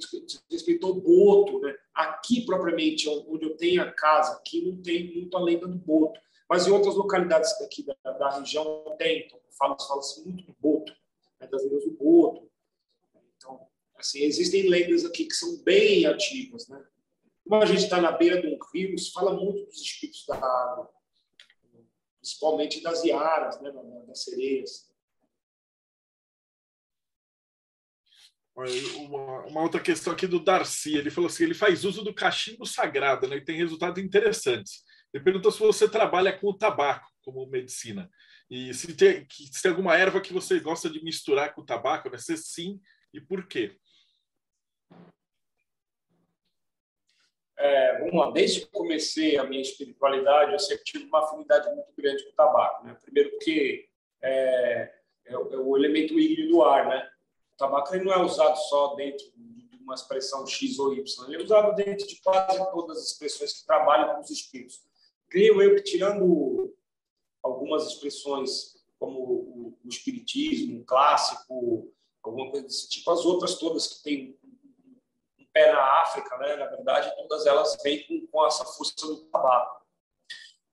respeito ao boto. Né? Aqui, propriamente, onde eu tenho a casa, aqui não tem muito a lenda do boto. Mas em outras localidades aqui da, da região tem. Então, fala-se fala muito do boto, né? das lendas do boto. Então, assim, existem lendas aqui que são bem ativas. Né? Como a gente está na beira de um rio, se fala muito dos espíritos da água principalmente das iaras, né, das sereias. Uma, uma, outra questão aqui do Darcy, ele falou assim, ele faz uso do cachimbo sagrado, né, e tem resultados interessantes. Ele perguntou se você trabalha com o tabaco como medicina e se tem, se tem alguma erva que você gosta de misturar com o tabaco, né? Se sim, e por quê? É, lá, desde que comecei a minha espiritualidade, eu sempre tive uma afinidade muito grande com o tabaco. Né? Primeiro porque é, é, o, é elemento ígneo do ar, né? O tabaco ele não é usado só dentro de uma expressão X ou Y, ele é usado dentro de quase todas as expressões que trabalham com os espíritos. Creio eu que, tirando algumas expressões como o, o espiritismo, clássico, alguma coisa desse tipo, as outras todas que têm pé na África, né? na verdade, todas elas vêm com, com essa força do tabaco.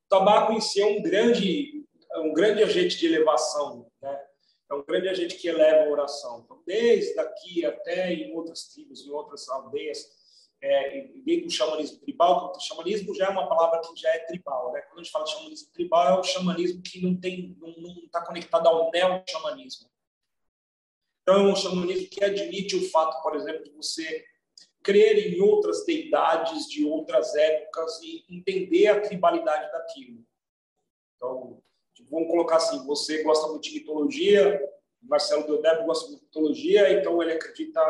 O tabaco em si é um grande, é um grande agente de elevação, né? é um grande agente que eleva a oração. Então, desde aqui até em outras tribos, em outras aldeias, é, dentro do xamanismo tribal, o xamanismo já é uma palavra que já é tribal. Né? Quando a gente fala de xamanismo tribal, é o xamanismo que não tem, não está conectado ao neo-xamanismo. Então, é um xamanismo que admite o fato, por exemplo, de você crer em outras deidades de outras épocas e entender a tribalidade daquilo. Então, tipo, vamos colocar assim: você gosta muito de mitologia, Marcelo Deodebo gosta de mitologia, então ele acredita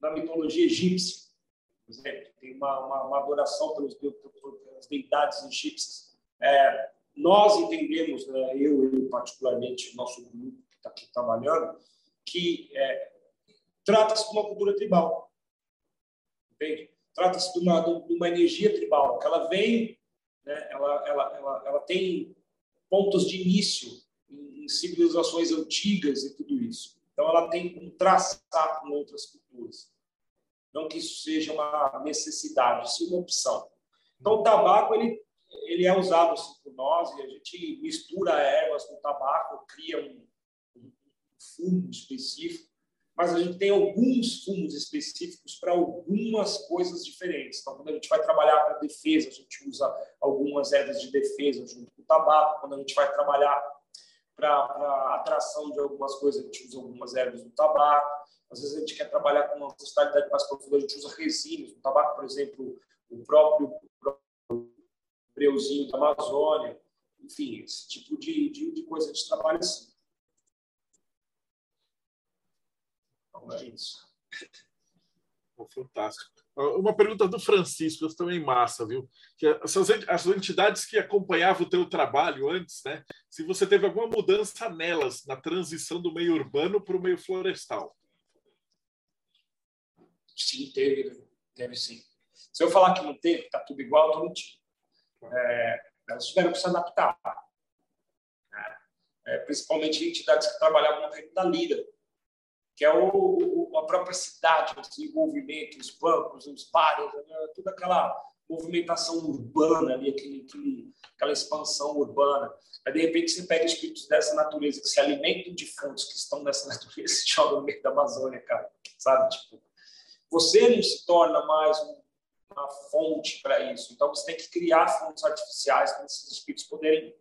na mitologia egípcia, por exemplo, tem uma, uma, uma adoração pelos, pelas deidades egípcias. É, nós entendemos, né, eu e particularmente nosso grupo que está aqui trabalhando, que é, trata-se de uma cultura tribal. Entende? Trata-se de uma, de uma energia tribal, que ela vem, né, ela, ela, ela, ela tem pontos de início em, em civilizações antigas e tudo isso. Então, ela tem um traçar com outras culturas. Não que isso seja uma necessidade, sim uma opção. Então, o tabaco ele, ele é usado assim, por nós e a gente mistura ervas com tabaco, cria um, um fumo específico, mas a gente tem alguns fumos específicos para algumas coisas diferentes. Então, quando a gente vai trabalhar para defesa, a gente usa algumas ervas de defesa junto com o tabaco. Quando a gente vai trabalhar para atração de algumas coisas, a gente usa algumas ervas do tabaco. Às vezes a gente quer trabalhar com uma ancestralidade mais profunda, a gente usa resinas. No tabaco, por exemplo, o próprio, próprio breuzinho da Amazônia. Enfim, esse tipo de, de, de coisa a gente trabalha assim. Então é isso. fantástico. Uma pergunta do Francisco, também massa, viu? Que essas, as entidades que acompanhavam o teu trabalho antes, né? Se você teve alguma mudança nelas na transição do meio urbano para o meio florestal. Sim, teve, teve sim. Se eu falar que não teve, está tudo igual, estou mentindo. É, elas tiveram que se adaptar. Né? É, principalmente entidades que trabalhavam no reino da lira, que é o, o, a própria cidade, o desenvolvimento, os bancos, os bares, né? toda aquela movimentação urbana ali, aquele, aquele, aquela expansão urbana. Aí, de repente, você pega espíritos dessa natureza que se alimentam de fontes que estão nessa natureza e joga no meio da Amazônia, cara. Sabe? Tipo, você não se torna mais uma fonte para isso. Então, você tem que criar fontes artificiais para esses espíritos poderem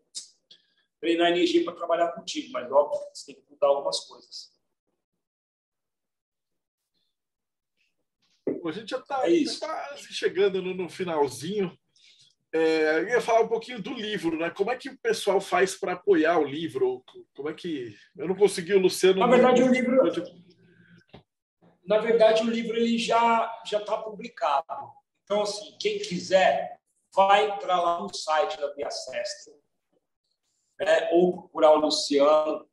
treinar energia para trabalhar contigo. Mas, óbvio, você tem que mudar algumas coisas. A gente já está é quase chegando no, no finalzinho. É, eu ia falar um pouquinho do livro, né? Como é que o pessoal faz para apoiar o livro? Como é que eu não consegui o Luciano? Na verdade, o livro, na verdade, o livro ele já já está publicado. Então, assim, quem quiser vai entrar lá no site da Via Sestra, né? ou procurar o Luciano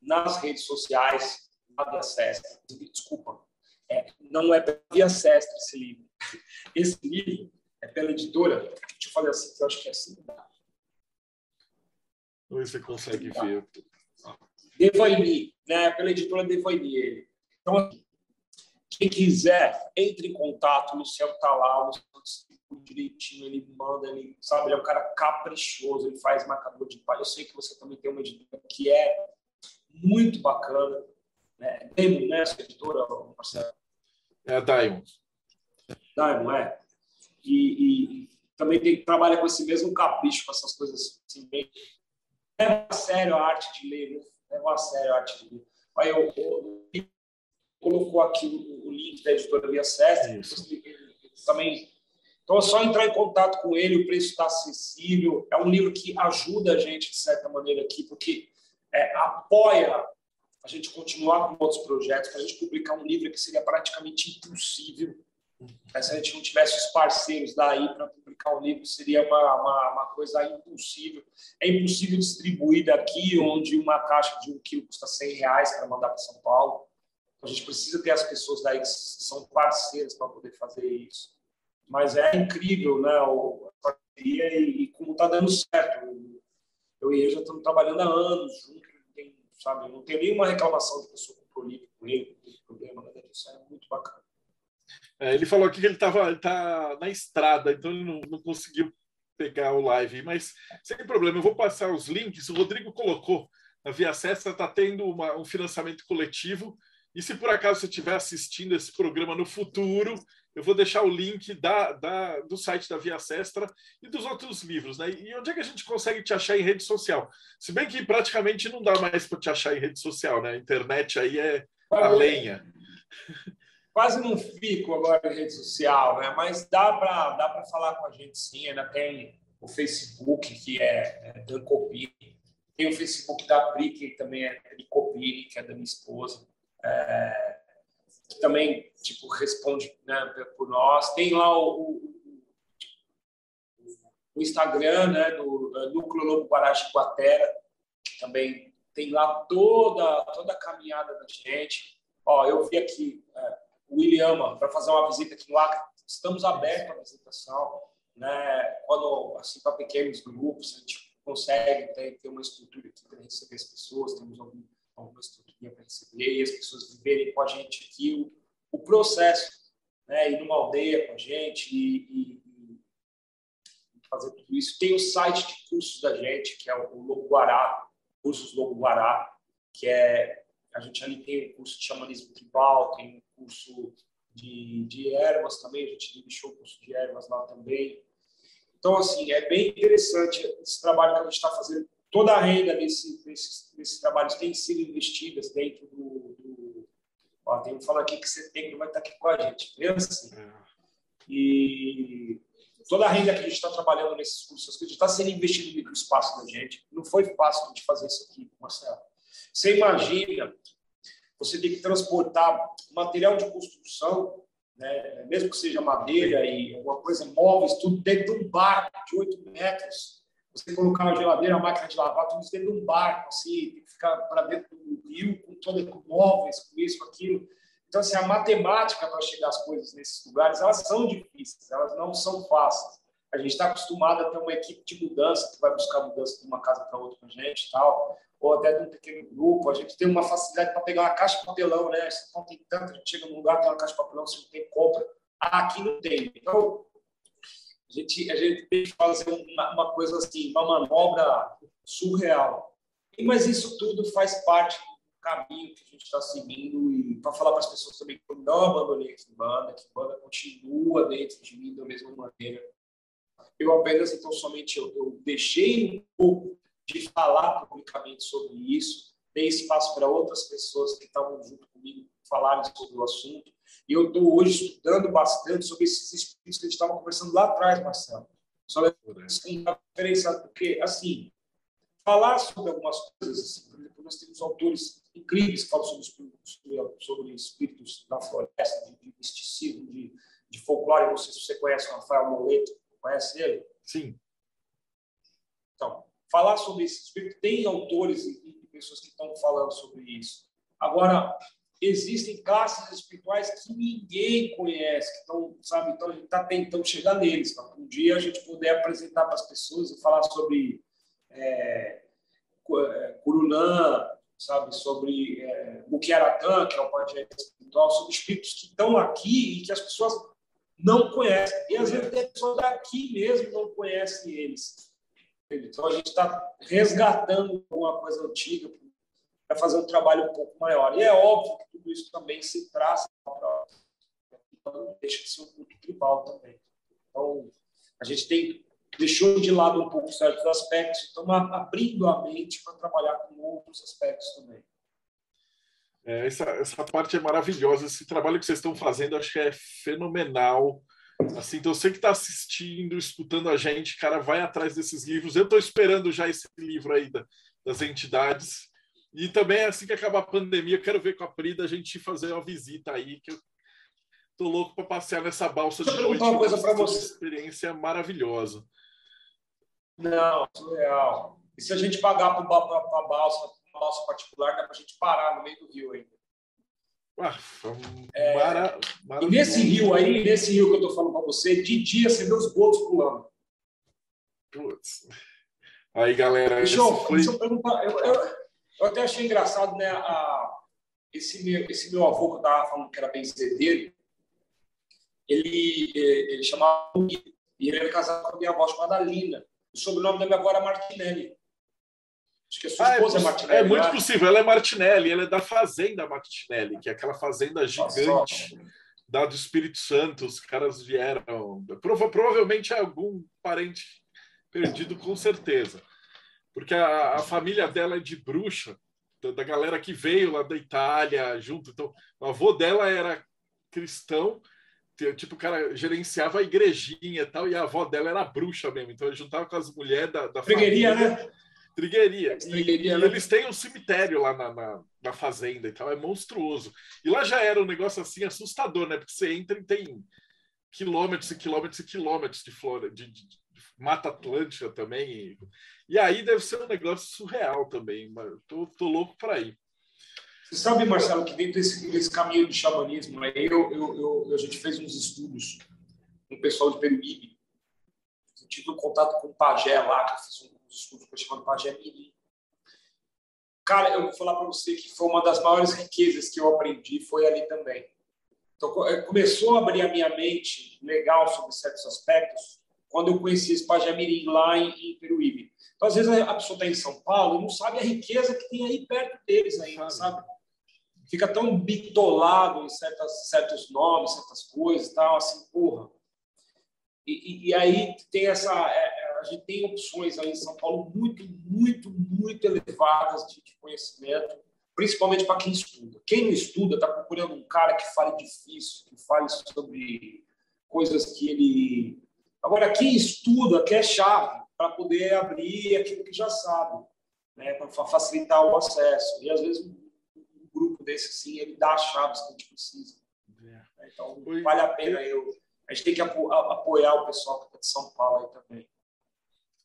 nas redes sociais da Via Sestra. Desculpa, é, não é pela Via Sestra esse livro. Esse livro é pela editora. Deixa eu fazer assim, eu acho que é assim. Vamos ver se você consegue ver. Devaini, né? Pela editora Devaini ele. Então, assim, quem quiser, entre em contato, o Luciano está lá, o Luciano direitinho, ele manda, ele sabe, ele é um cara caprichoso, ele faz marcador de palha. Eu sei que você também tem uma editora que é muito bacana, né? Demo, né? Essa editora, Marcelo? É a Diamond. Diamond, é. E, e também tem, trabalha com esse mesmo capricho, com essas coisas assim, bem. É uma sério a arte de ler, né? É uma sério a arte de ler. Aí eu, eu, eu colocou aqui o, o, link da editora Via Sestre, também. Então é só entrar em contato com ele, o preço está acessível. É um livro que ajuda a gente, de certa maneira, aqui, porque é, apoia a gente continuar com outros projetos, para a gente publicar um livro que seria praticamente impossível. Mas se a gente não tivesse os parceiros daí para publicar um livro, seria uma, uma, uma, coisa impossível. É impossível distribuir daqui, onde uma caixa de um quilo custa 100 reais para mandar para São Paulo. A gente precisa ter as pessoas daí que são parceiras para poder fazer isso. Mas é incrível, né? A parceria e, e como está dando certo. Eu e ele já estamos trabalhando há anos juntos sabe? Não tem nenhuma reclamação de pessoa comprou com ele, não tem problema, nada disso. É muito bacana. É, ele falou aqui que ele estava tá na estrada, então ele não, não conseguiu pegar o live, mas sem problema, eu vou passar os links. O Rodrigo colocou a Via Cesta está tendo uma, um financiamento coletivo. E se por acaso você estiver assistindo esse programa no futuro, eu vou deixar o link da, da, do site da Via Sestra e dos outros livros. Né? E onde é que a gente consegue te achar em rede social? Se bem que praticamente não dá mais para te achar em rede social, né? A internet aí é a lenha. Quase não fico agora em rede social, né? mas dá para dá falar com a gente sim. Ainda tem o Facebook, que é, é Dan Copini. Tem o Facebook da Pri, que também é Pri Copini, que é da minha esposa. É, que também tipo responde né, por nós. Tem lá o, o, no Instagram, né, uh, Núcleo Lobo Guará Guatera, que também tem lá toda, toda a caminhada da gente. Ó, eu vi aqui é, o William para fazer uma visita aqui no Acre. Estamos abertos à visitação, né? Quando assim para pequenos grupos a gente consegue ter, ter uma estrutura aqui para receber as pessoas, temos algum, alguma estrutura para receber e as pessoas viverem com a gente aqui o, o processo, né? Ir numa aldeia com a gente e, e, e fazer tudo isso. Tem o site de cursos da gente que é o Lobo Guará, cursos Lobo Guará, que é a gente ali tem um curso de xamanismo tribal, tem um curso de, de ervas também, a gente deixou o curso de ervas lá também. Então, assim, é bem interessante esse trabalho que a gente está fazendo. Toda a renda desse, desses, desses trabalhos tem sido investidas dentro do. do... Ó, tem um fala aqui que setembro vai estar aqui com a gente. É assim. E toda a renda que a gente está trabalhando nesses cursos, que está sendo investido no espaço da gente. Não foi fácil a gente fazer isso aqui, Marcelo. Você imagina você tem que transportar material de construção, né, mesmo que seja madeira e alguma coisa, móveis, tudo dentro de um barco de 8 metros. Você colocar uma geladeira, uma máquina de lavar, tudo isso dentro de um barco, assim, tem que ficar para dentro do rio com todos com móveis, com isso, com aquilo. Então, assim, a matemática para chegar às coisas nesses lugares, elas são difíceis, elas não são fáceis. A gente está acostumado a ter uma equipe de mudança que vai buscar mudança de uma casa para outra com a gente tal ou até de um pequeno grupo. A gente tem uma facilidade para pegar uma caixa de papelão, né? Se não tem tanto, a gente chega num lugar, tem uma caixa de papelão, se não tem, compra. Aqui não tem. Então, a gente, a gente tem que fazer uma, uma coisa assim, uma manobra surreal. Mas isso tudo faz parte do caminho que a gente está seguindo e para falar para as pessoas também que eu não abandonei a banda, que a banda continua dentro de mim da mesma maneira. Eu apenas, então, somente eu, eu deixei um pouco de falar publicamente sobre isso, ter espaço para outras pessoas que estavam junto comigo falarem sobre o assunto. E eu estou hoje estudando bastante sobre esses espíritos que a gente estava conversando lá atrás, Marcelo. Só uma diferença, porque, assim, falar sobre algumas coisas, assim, por exemplo, nós temos autores incríveis que falam sobre espíritos, sobre espíritos da floresta, de, de misticismo, de, de folclore. Não sei se você conhece o Rafael Moleto, conhece ele? Sim. Então, falar sobre esse espírito. Tem autores e, pessoas que estão falando sobre isso. Agora, existem classes espirituais que ninguém conhece, que estão, sabe? Então, a gente está tentando chegar neles, para um dia a gente poder apresentar para as pessoas e falar sobre é, é Curunã, sabe? Sobre é, Mukiaratã, que é o projeto espiritual, sobre espíritos que estão aqui e que as pessoas não conhecem. E às vezes as pessoas daqui mesmo não conhecem eles. Então, a gente está resgatando alguma coisa antiga para fazer um trabalho um pouco maior. E é óbvio que tudo isso também se traz para. Então, deixa de ser um culto tribal também. Então, a gente tem deixou de lado um pouco certos aspectos, então abrindo a mente para trabalhar com outros aspectos também. É, essa, essa parte é maravilhosa. Esse trabalho que vocês estão fazendo, acho que é fenomenal. Assim, então você que está assistindo, escutando a gente, cara, vai atrás desses livros. Eu estou esperando já esse livro aí da, das entidades. E também, assim que acabar a pandemia, quero ver com a Prida a gente fazer uma visita aí, que eu tô louco para passear nessa balsa Deixa de noite. uma coisa para você. experiência maravilhosa. Não, surreal. E se a gente pagar para a balsa, uma balsa particular, dá para a gente parar no meio do rio ainda. Ah, é, mara, e nesse rio aí, nesse rio que eu estou falando para você, de dia você vê os botos pulando. Putz. Aí, galera. Eu, foi... deixa eu perguntar. Eu, eu, eu, até achei engraçado, né? A, esse, meu, esse meu avô que eu estava falando que era benzedeiro, ele, ele chamava e ele era casado com a minha avó chamada Lina. O sobrenome da minha avó era Martinelli. Acho que a sua ah, esposa é, é Martinelli. É muito possível. Ela é Martinelli, ela é da Fazenda Martinelli, que é aquela fazenda gigante da do Espírito Santo. Os caras vieram. Prova, provavelmente é algum parente perdido, com certeza. Porque a, a família dela é de bruxa, da galera que veio lá da Itália junto. Então, o avô dela era cristão, tipo, o cara gerenciava a igrejinha e tal, e a avó dela era bruxa mesmo. Então, ele juntava com as mulheres da, da família. né? Trigueria. Trigueria e, né? eles têm um cemitério lá na, na, na, fazenda e tal, é monstruoso. E lá já era um negócio assim assustador, né? Porque você entra e tem quilômetros e quilômetros e quilômetros de flora, de, de Mata Atlântica também. E, e, aí deve ser um negócio surreal também. Tô, tô louco para ir. Você sabe, Marcelo, que dentro desse, desse caminho de xamanismo, aí eu, eu, eu, a gente fez uns estudos com o pessoal de Peruíbe. Eu tive um contato com o Pajé lá, que eu fiz uns estudos com chamado Pajé Mirim. Cara, eu vou falar para você que foi uma das maiores riquezas que eu aprendi, foi ali também. Então, é, começou a abrir a minha mente legal sobre certos aspectos quando eu conheci esse Pajé Mirim lá em, em Peruíbe. Então, às vezes, a pessoa está em São Paulo e não sabe a riqueza que tem aí perto deles ainda, sabe? fica tão bitolado em certas, certos nomes, certas coisas tal, assim, porra. E, e, e aí tem essa. É, é, a gente tem opções aí em São Paulo muito, muito, muito elevadas de, de conhecimento, principalmente para quem estuda. Quem não estuda está procurando um cara que fale difícil, que fale sobre coisas que ele. Agora, quem estuda quer chave para poder abrir aquilo que já sabe, né, para facilitar o acesso. E às vezes grupo desse assim, ele dá as chaves que a gente precisa. É. Então, vale a pena eu. A gente tem que apoiar o pessoal que está de São Paulo aí também.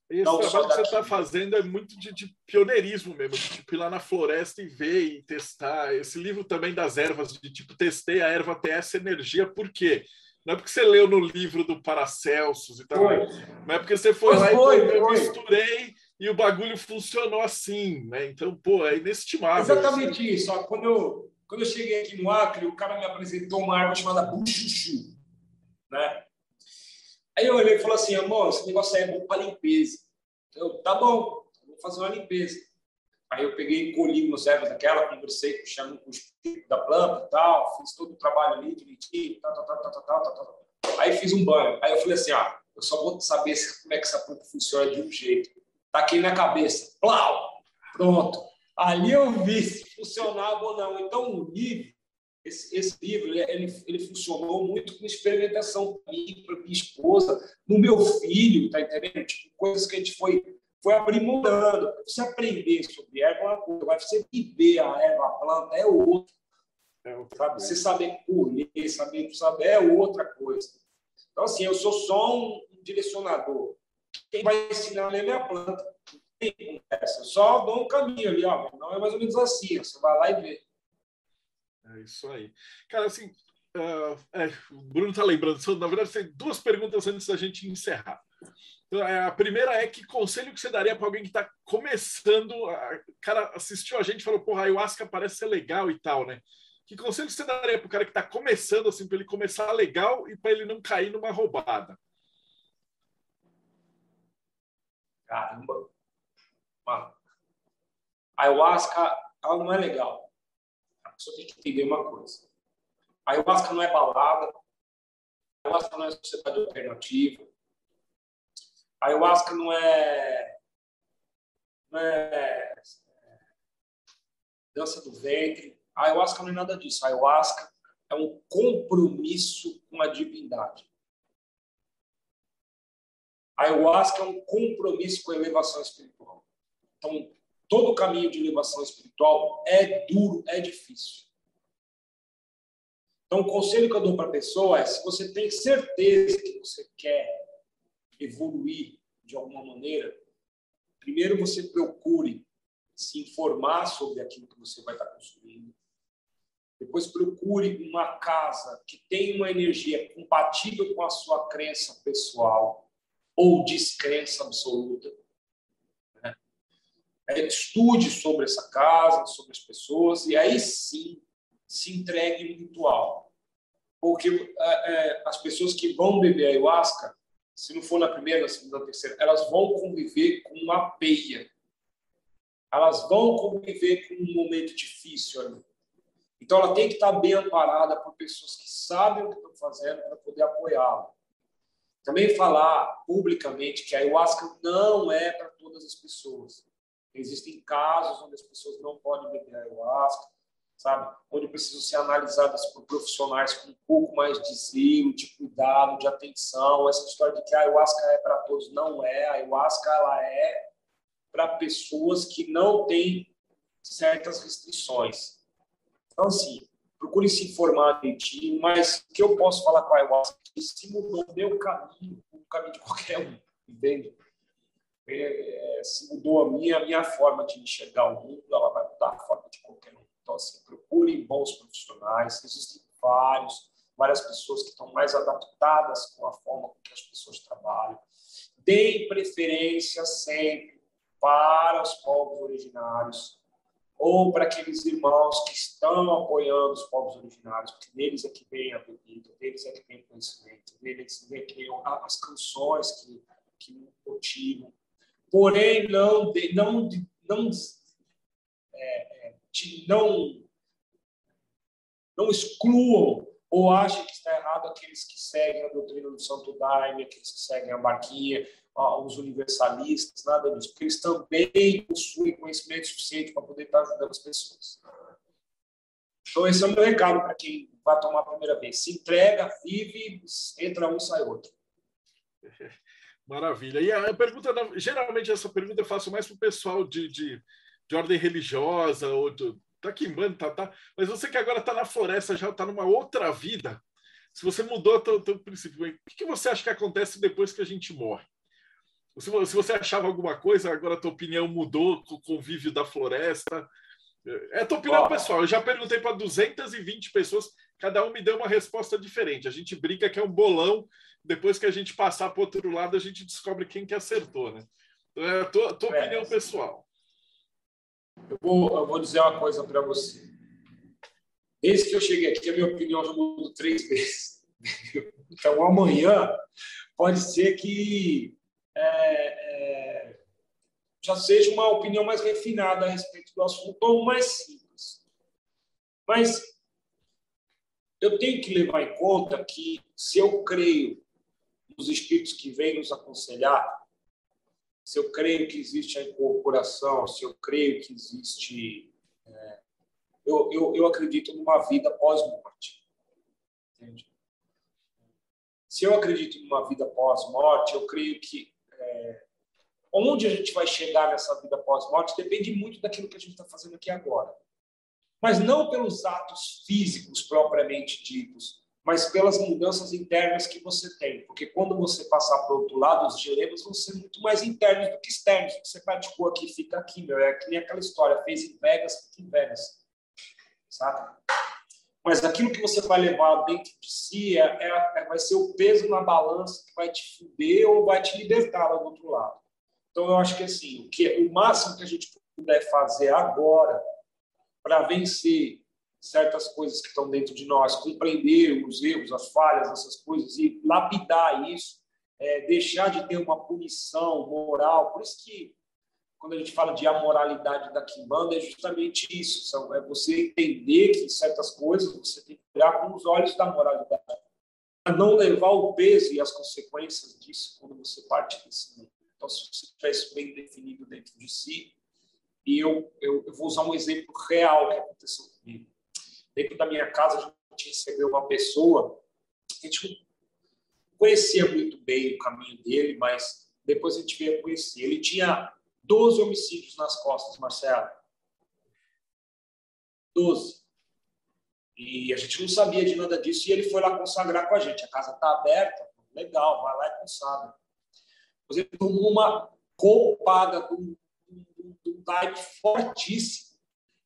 Esse Não trabalho que você está fazendo é muito de, de, pioneirismo mesmo, de tipo, ir lá na floresta e ver e testar. Esse livro também das ervas, de tipo, testei a erva ter essa energia, por quê? Não é porque você leu no livro do Paracelsus e tal, foi. não é porque você foi lá foi, e eu misturei e o bagulho funcionou assim, né? Então, pô, é inestimável. Exatamente isso. Ó, quando, eu, quando eu cheguei aqui no Acre, o cara me apresentou uma árvore chamada buchuchu, né? Aí eu olhei e falei assim, amor, esse negócio aí é bom para limpeza. Eu, tá bom, vou fazer uma limpeza. Aí eu peguei, colhi meus ervas daquela, conversei com com o da planta e tal, fiz todo o trabalho ali direitinho, tal, tal, tal, tal, tal, tal, tal. Aí fiz um banho. Aí eu falei assim, ah, eu só vou saber como é que essa planta funciona de um jeito aqui na cabeça. Plau! Pronto. Ali eu vi se funcionava ou não. Então, o livro, esse, esse livro, ele, ele funcionou muito com experimentação para mim, para minha esposa, no meu filho, tá entendendo? Tipo, coisas que a gente foi, foi aprimorando. Você aprender sobre erva é uma coisa, mas você viver a erva, a planta, é outra. É sabe? Você saber colher, saber, saber é outra coisa. Então, assim, eu sou só um direcionador quem vai ensinar ele é a planta. Tem essa. Só dou um caminho ali, ó. Não é mais ou menos assim. Você vai lá e vê. É isso aí. Cara, assim, uh, é, o Bruno está lembrando, na verdade, tem duas perguntas antes da gente encerrar. Então, é, a primeira é que conselho que você daria para alguém que está começando, o cara assistiu a gente e falou, porra, a ayahuasca parece ser legal e tal, né? Que conselho você daria para o cara que está começando, assim, para ele começar legal e para ele não cair numa roubada? Caramba. Mano, a ayahuasca, ela não é legal. A pessoa tem que entender uma coisa. A ayahuasca não é balada. A ayahuasca não é sociedade alternativa. A ayahuasca não é, não é, é dança do ventre. A ayahuasca não é nada disso. A ayahuasca é um compromisso com a divindade. A ayahuasca é um compromisso com a elevação espiritual. Então, todo caminho de elevação espiritual é duro, é difícil. Então, o conselho que eu dou para a pessoa é: se você tem certeza que você quer evoluir de alguma maneira, primeiro você procure se informar sobre aquilo que você vai estar construindo. Depois procure uma casa que tenha uma energia compatível com a sua crença pessoal ou descrença absoluta. Né? É, estude sobre essa casa, sobre as pessoas, e aí sim se entregue no ritual. Porque é, é, as pessoas que vão beber ayahuasca, se não for na primeira, na segunda, na terceira, elas vão conviver com uma peia. Elas vão conviver com um momento difícil ali. Então, ela tem que estar bem amparada por pessoas que sabem o que estão fazendo para poder apoiá-la. Também falar publicamente que a ayahuasca não é para todas as pessoas. Existem casos onde as pessoas não podem beber ayahuasca, sabe? Onde precisam ser analisadas por profissionais com um pouco mais de zelo, de cuidado, de atenção. Essa história de que a ayahuasca é para todos não é. A ayahuasca ela é para pessoas que não têm certas restrições. Então, assim, procure se informar direitinho, mas o que eu posso falar com a ayahuasca é que se mudou o meu caminho, o caminho de qualquer um, entende? É, é, se mudou a minha, a minha forma de enxergar o mundo, ela vai mudar a forma de qualquer um. Então, assim, procure bons profissionais, existem vários, várias pessoas que estão mais adaptadas com a forma com que as pessoas trabalham. Deem preferência sempre para os povos originários, ou para aqueles irmãos que estão apoiando os povos originários, porque neles é que vem a bebida, neles é que vem o conhecimento, neles é que vem as canções que, que motivam. Porém, não, não, não, não, não excluam ou achem que está errado aqueles que seguem a doutrina do Santo Daime, aqueles que seguem a barquinha, os universalistas, nada disso, porque eles também possuem conhecimento suficiente para poder estar ajudando as pessoas. Então, esse é o meu recado para quem vai tomar a primeira vez. Se entrega, vive, entra um, sai outro. Maravilha. E a pergunta, geralmente essa pergunta eu faço mais para o pessoal de, de, de, ordem religiosa, ou de, tá em tá, tá. Mas você que agora está na floresta, já está numa outra vida. Se você mudou o teu princípio, o que, que você acha que acontece depois que a gente morre? Se você achava alguma coisa, agora a tua opinião mudou com o convívio da floresta. É a tua opinião oh. pessoal. Eu já perguntei para 220 pessoas, cada um me deu uma resposta diferente. A gente brinca que é um bolão. Depois que a gente passar para outro lado, a gente descobre quem que acertou, né? Então, é a tua, tua é. opinião pessoal. Eu vou, eu vou dizer uma coisa para você. Desde que eu cheguei aqui, a minha opinião já mudou três vezes. Então, amanhã, pode ser que é, é, já seja uma opinião mais refinada a respeito do assunto ou mais simples. Mas eu tenho que levar em conta que se eu creio nos espíritos que vêm nos aconselhar, se eu creio que existe a incorporação, se eu creio que existe. É, eu, eu, eu acredito numa vida pós-morte. Entende? Se eu acredito numa vida pós-morte, eu creio que é, onde a gente vai chegar nessa vida pós-morte depende muito daquilo que a gente está fazendo aqui agora. Mas não pelos atos físicos propriamente ditos, mas pelas mudanças internas que você tem. Porque quando você passar para o outro lado, os dilemas vão ser muito mais internos do que externos. O que você praticou aqui fica aqui, meu. É que nem aquela história, fez em Vegas, fica em Vegas. Sabe? mas aquilo que você vai levar dentro de si é, é, é, vai ser o peso na balança que vai te fuder ou vai te libertar lá do outro lado. Então, eu acho que assim, o, que, o máximo que a gente puder fazer agora para vencer certas coisas que estão dentro de nós, compreender os erros, as falhas, essas coisas e lapidar isso, é, deixar de ter uma punição moral. Por isso que quando a gente fala de amoralidade da Kimbanda, é justamente isso. É você entender que certas coisas você tem que olhar com os olhos da moralidade. A não levar o peso e as consequências disso quando você parte desse mundo. Então, se você tiver isso bem definido dentro de si, e eu, eu, eu, vou usar um exemplo real que aconteceu. Dentro da minha casa, a gente recebeu uma pessoa, a gente conhecia muito bem o caminho dele, mas depois a gente veio a conhecer. Ele tinha 12 homicídios nas costas, Marcelo. 12. E a gente não sabia de nada disso e ele foi lá consagrar com a gente. A casa está aberta, legal, vai lá e consagra. Mas ele tomou uma copada de um, um fortíssimo.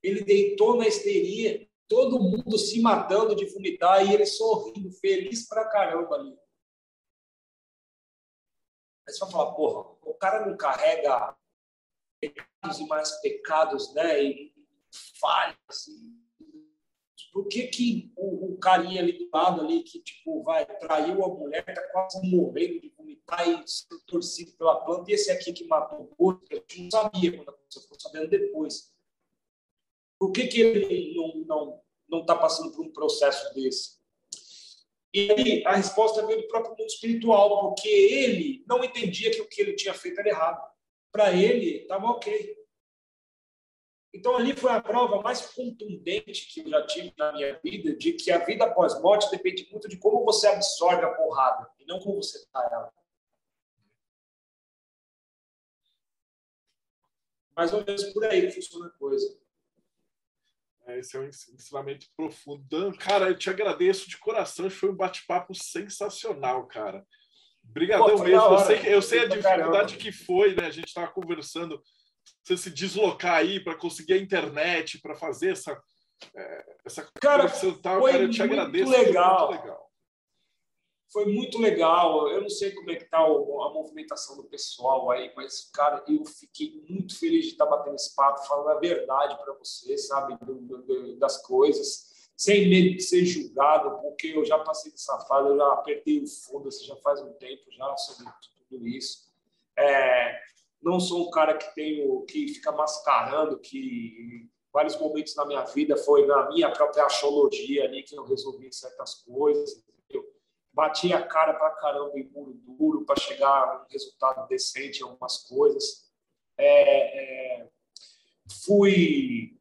Ele deitou na histeria, todo mundo se matando de vomitar e ele sorrindo, feliz pra caramba ali. Aí você vai falar, porra, o cara não carrega pecados e mais pecados, né? E falhas. Por que, que o, o, carinha ali do lado ali que tipo vai traiu a mulher, tá quase morrendo de vomitar e sendo torcido pela planta, e esse aqui que matou o outro, gente não sabia quando aconteceu, ficou sabendo depois. Por que, que ele não não não está passando por um processo desse? E aí a resposta veio do próprio mundo espiritual, porque ele não entendia que o que ele tinha feito era errado para ele estava ok. Então, ali foi a prova mais contundente que eu já tive na minha vida de que a vida após morte depende muito de como você absorve a porrada e não como você está ela. Mais ou menos por aí que funciona a coisa. É, esse é um ensinamento profundo. Dan, cara, eu te agradeço de coração. Foi um bate-papo sensacional, cara. Obrigadão Pô, mesmo. Eu sei, eu sei a dificuldade que foi, né? A gente estava conversando, você se deslocar aí para conseguir a internet, para fazer essa, é, essa cara, tal. Foi cara, eu te agradeço. Legal. Muito legal. Foi muito legal. Eu não sei como é que tá a movimentação do pessoal aí, mas, cara, eu fiquei muito feliz de estar batendo esse papo, falando a verdade para você, sabe, do, do, das coisas sem medo de ser julgado, porque eu já passei dessa fase, eu já apertei o fundo, assim, já faz um tempo já sobre tudo isso. É, não sou um cara que tenho que fica mascarando que vários momentos na minha vida foi na minha própria astrologia ali que eu resolvi certas coisas. Bati a cara para caramba em muro duro para chegar a um resultado decente em algumas coisas. É, é, fui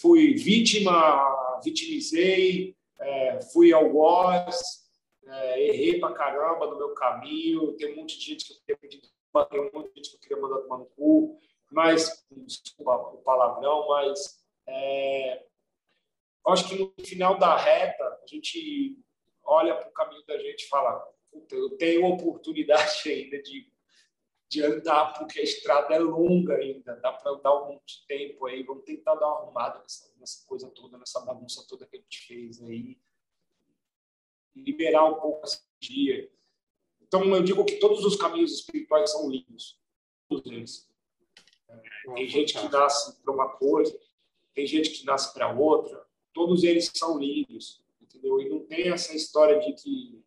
fui vítima, vitimizei, é, fui algoz, é, errei pra caramba no meu caminho, tem um monte de gente que eu queria pedir tem um monte de gente que eu queria mandar tomar no cu, mas, desculpa o palavrão, mas é, acho que no final da reta a gente olha para o caminho da gente e fala, eu tenho oportunidade ainda de de andar, porque a estrada é longa ainda, dá para andar um monte de tempo aí, vamos tentar dar uma arrumada nessa, nessa, coisa toda, nessa bagunça toda que a gente fez aí, liberar um pouco essa dia. Então, eu digo que todos os caminhos espirituais são lindos, todos eles. É, tem gente que nasce para uma coisa, tem gente que nasce para outra, todos eles são lindos, entendeu? E não tem essa história de que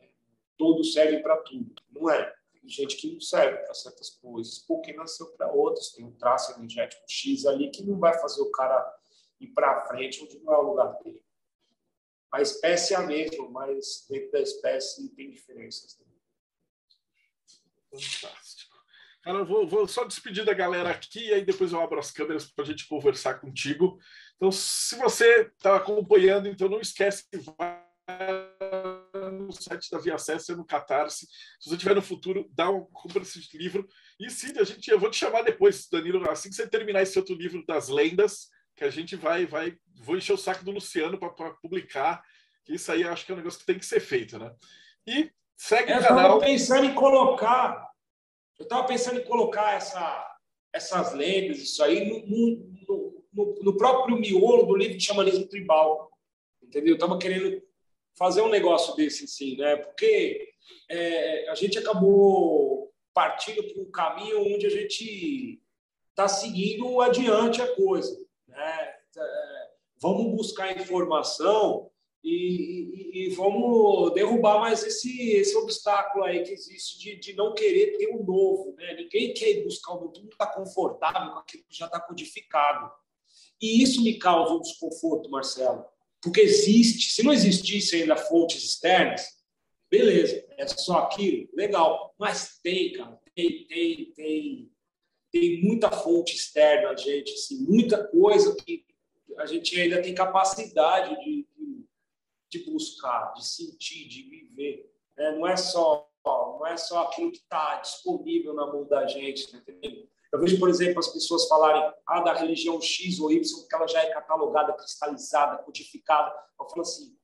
é, todos servem para tudo, não é gente que não serve para certas coisas, porque nasceu para outras. Tem um traço energético X ali que não vai fazer o cara ir para frente onde não é o lugar dele. A espécie é a mesma, mas dentro da espécie tem diferenças. Né? Fantástico. Cara, eu vou, vou, só despedir da galera aqui e aí depois eu abro as câmeras para a gente conversar contigo. Então, se você está acompanhando, então não esquece que vai no site da Via Acesso e no Catarse. Se você tiver no futuro, dá um, compra esse livro. E sim, a gente, eu vou te chamar depois, Danilo, assim que você terminar esse outro livro das lendas, que a gente vai, vai, vou encher o saco do Luciano para publicar. Isso aí acho que é um negócio que tem que ser feito, né? E segue eu o canal. Eu estava pensando em colocar, eu estava pensando em colocar essa, essas lendas, isso aí, no, no, no, próprio miolo do livro de xamanismo tribal. Entendeu? Eu estava querendo fazer um negócio desse, sim, né? Porque é, a gente acabou partindo para um caminho onde a gente está seguindo adiante a coisa, né? É, vamos buscar informação e, e, e, vamos derrubar mais esse, esse obstáculo aí que existe de, de não querer ter o um novo, né? Ninguém quer buscar o novo, mundo está confortável com aquilo que já está codificado. E isso me causa um desconforto, Marcelo porque existe. Se não existisse ainda fontes externas, beleza, é só aquilo, legal. Mas tem, cara, tem, tem, tem, tem muita fonte externa, gente, assim, muita coisa que a gente ainda tem capacidade de, de, buscar, de sentir, de viver. Né? Não é só não é só aquilo que está disponível na mão da gente, tá entendeu? Eu vejo, por exemplo, as pessoas falarem ah, da religião X ou Y, porque ela já é catalogada, cristalizada, codificada. Eu falo assim,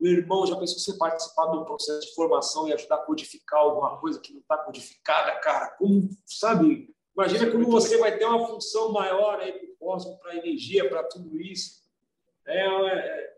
meu irmão, já pensou você participar de um processo de formação e ajudar a codificar alguma coisa que não está codificada, cara? Como, sabe? Imagina como você vai ter uma função maior aí para o cosmos, para a energia, para tudo isso. É, é,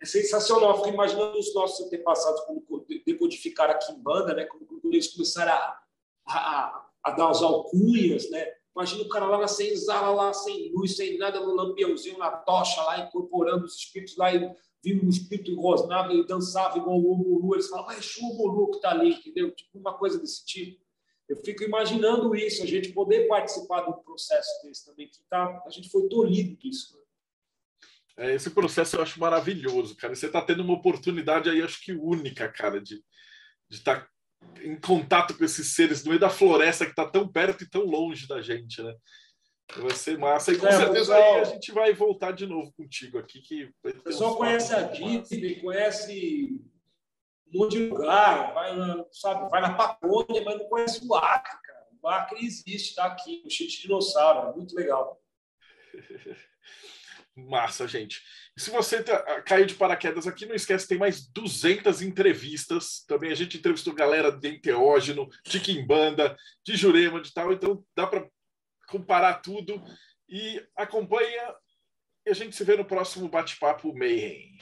é sensacional. Fico imaginando os nossos antepassados como decodificaram aqui em banda, né? Como eles começaram a, a a dar as alcunhas, né? Imagina o cara lá na senzala, lá sem luz, sem nada, no lampiãozinho, na tocha, lá incorporando os espíritos lá, e vindo um espírito rosnava e dançava igual o Mulu. Eles falam, mas é o que está ali, entendeu? Tipo uma coisa desse tipo. Eu fico imaginando isso, a gente poder participar de um processo desse também, que tá, a gente foi tolhido disso. Né? É, esse processo eu acho maravilhoso, cara. Você está tendo uma oportunidade aí, acho que única, cara, de estar tá em contato com esses seres no meio da floresta que está tão perto e tão longe da gente, né? Vai ser massa. E com é, certeza pessoal, aí a gente vai voltar de novo contigo aqui. Que o pessoal conhece a Disney, conhece um monte de lugar, vai, sabe, vai na Patônia, mas não conhece o Acre, cara. O Acre existe, está aqui, o cheio de dinossauro, é muito legal. Massa, gente. Se você tá, caiu de paraquedas aqui, não esquece, tem mais 200 entrevistas. Também a gente entrevistou galera de Enteógeno, de Quimbanda, de Jurema, de tal. Então dá para comparar tudo. E acompanha. E a gente se vê no próximo bate-papo Mayhem.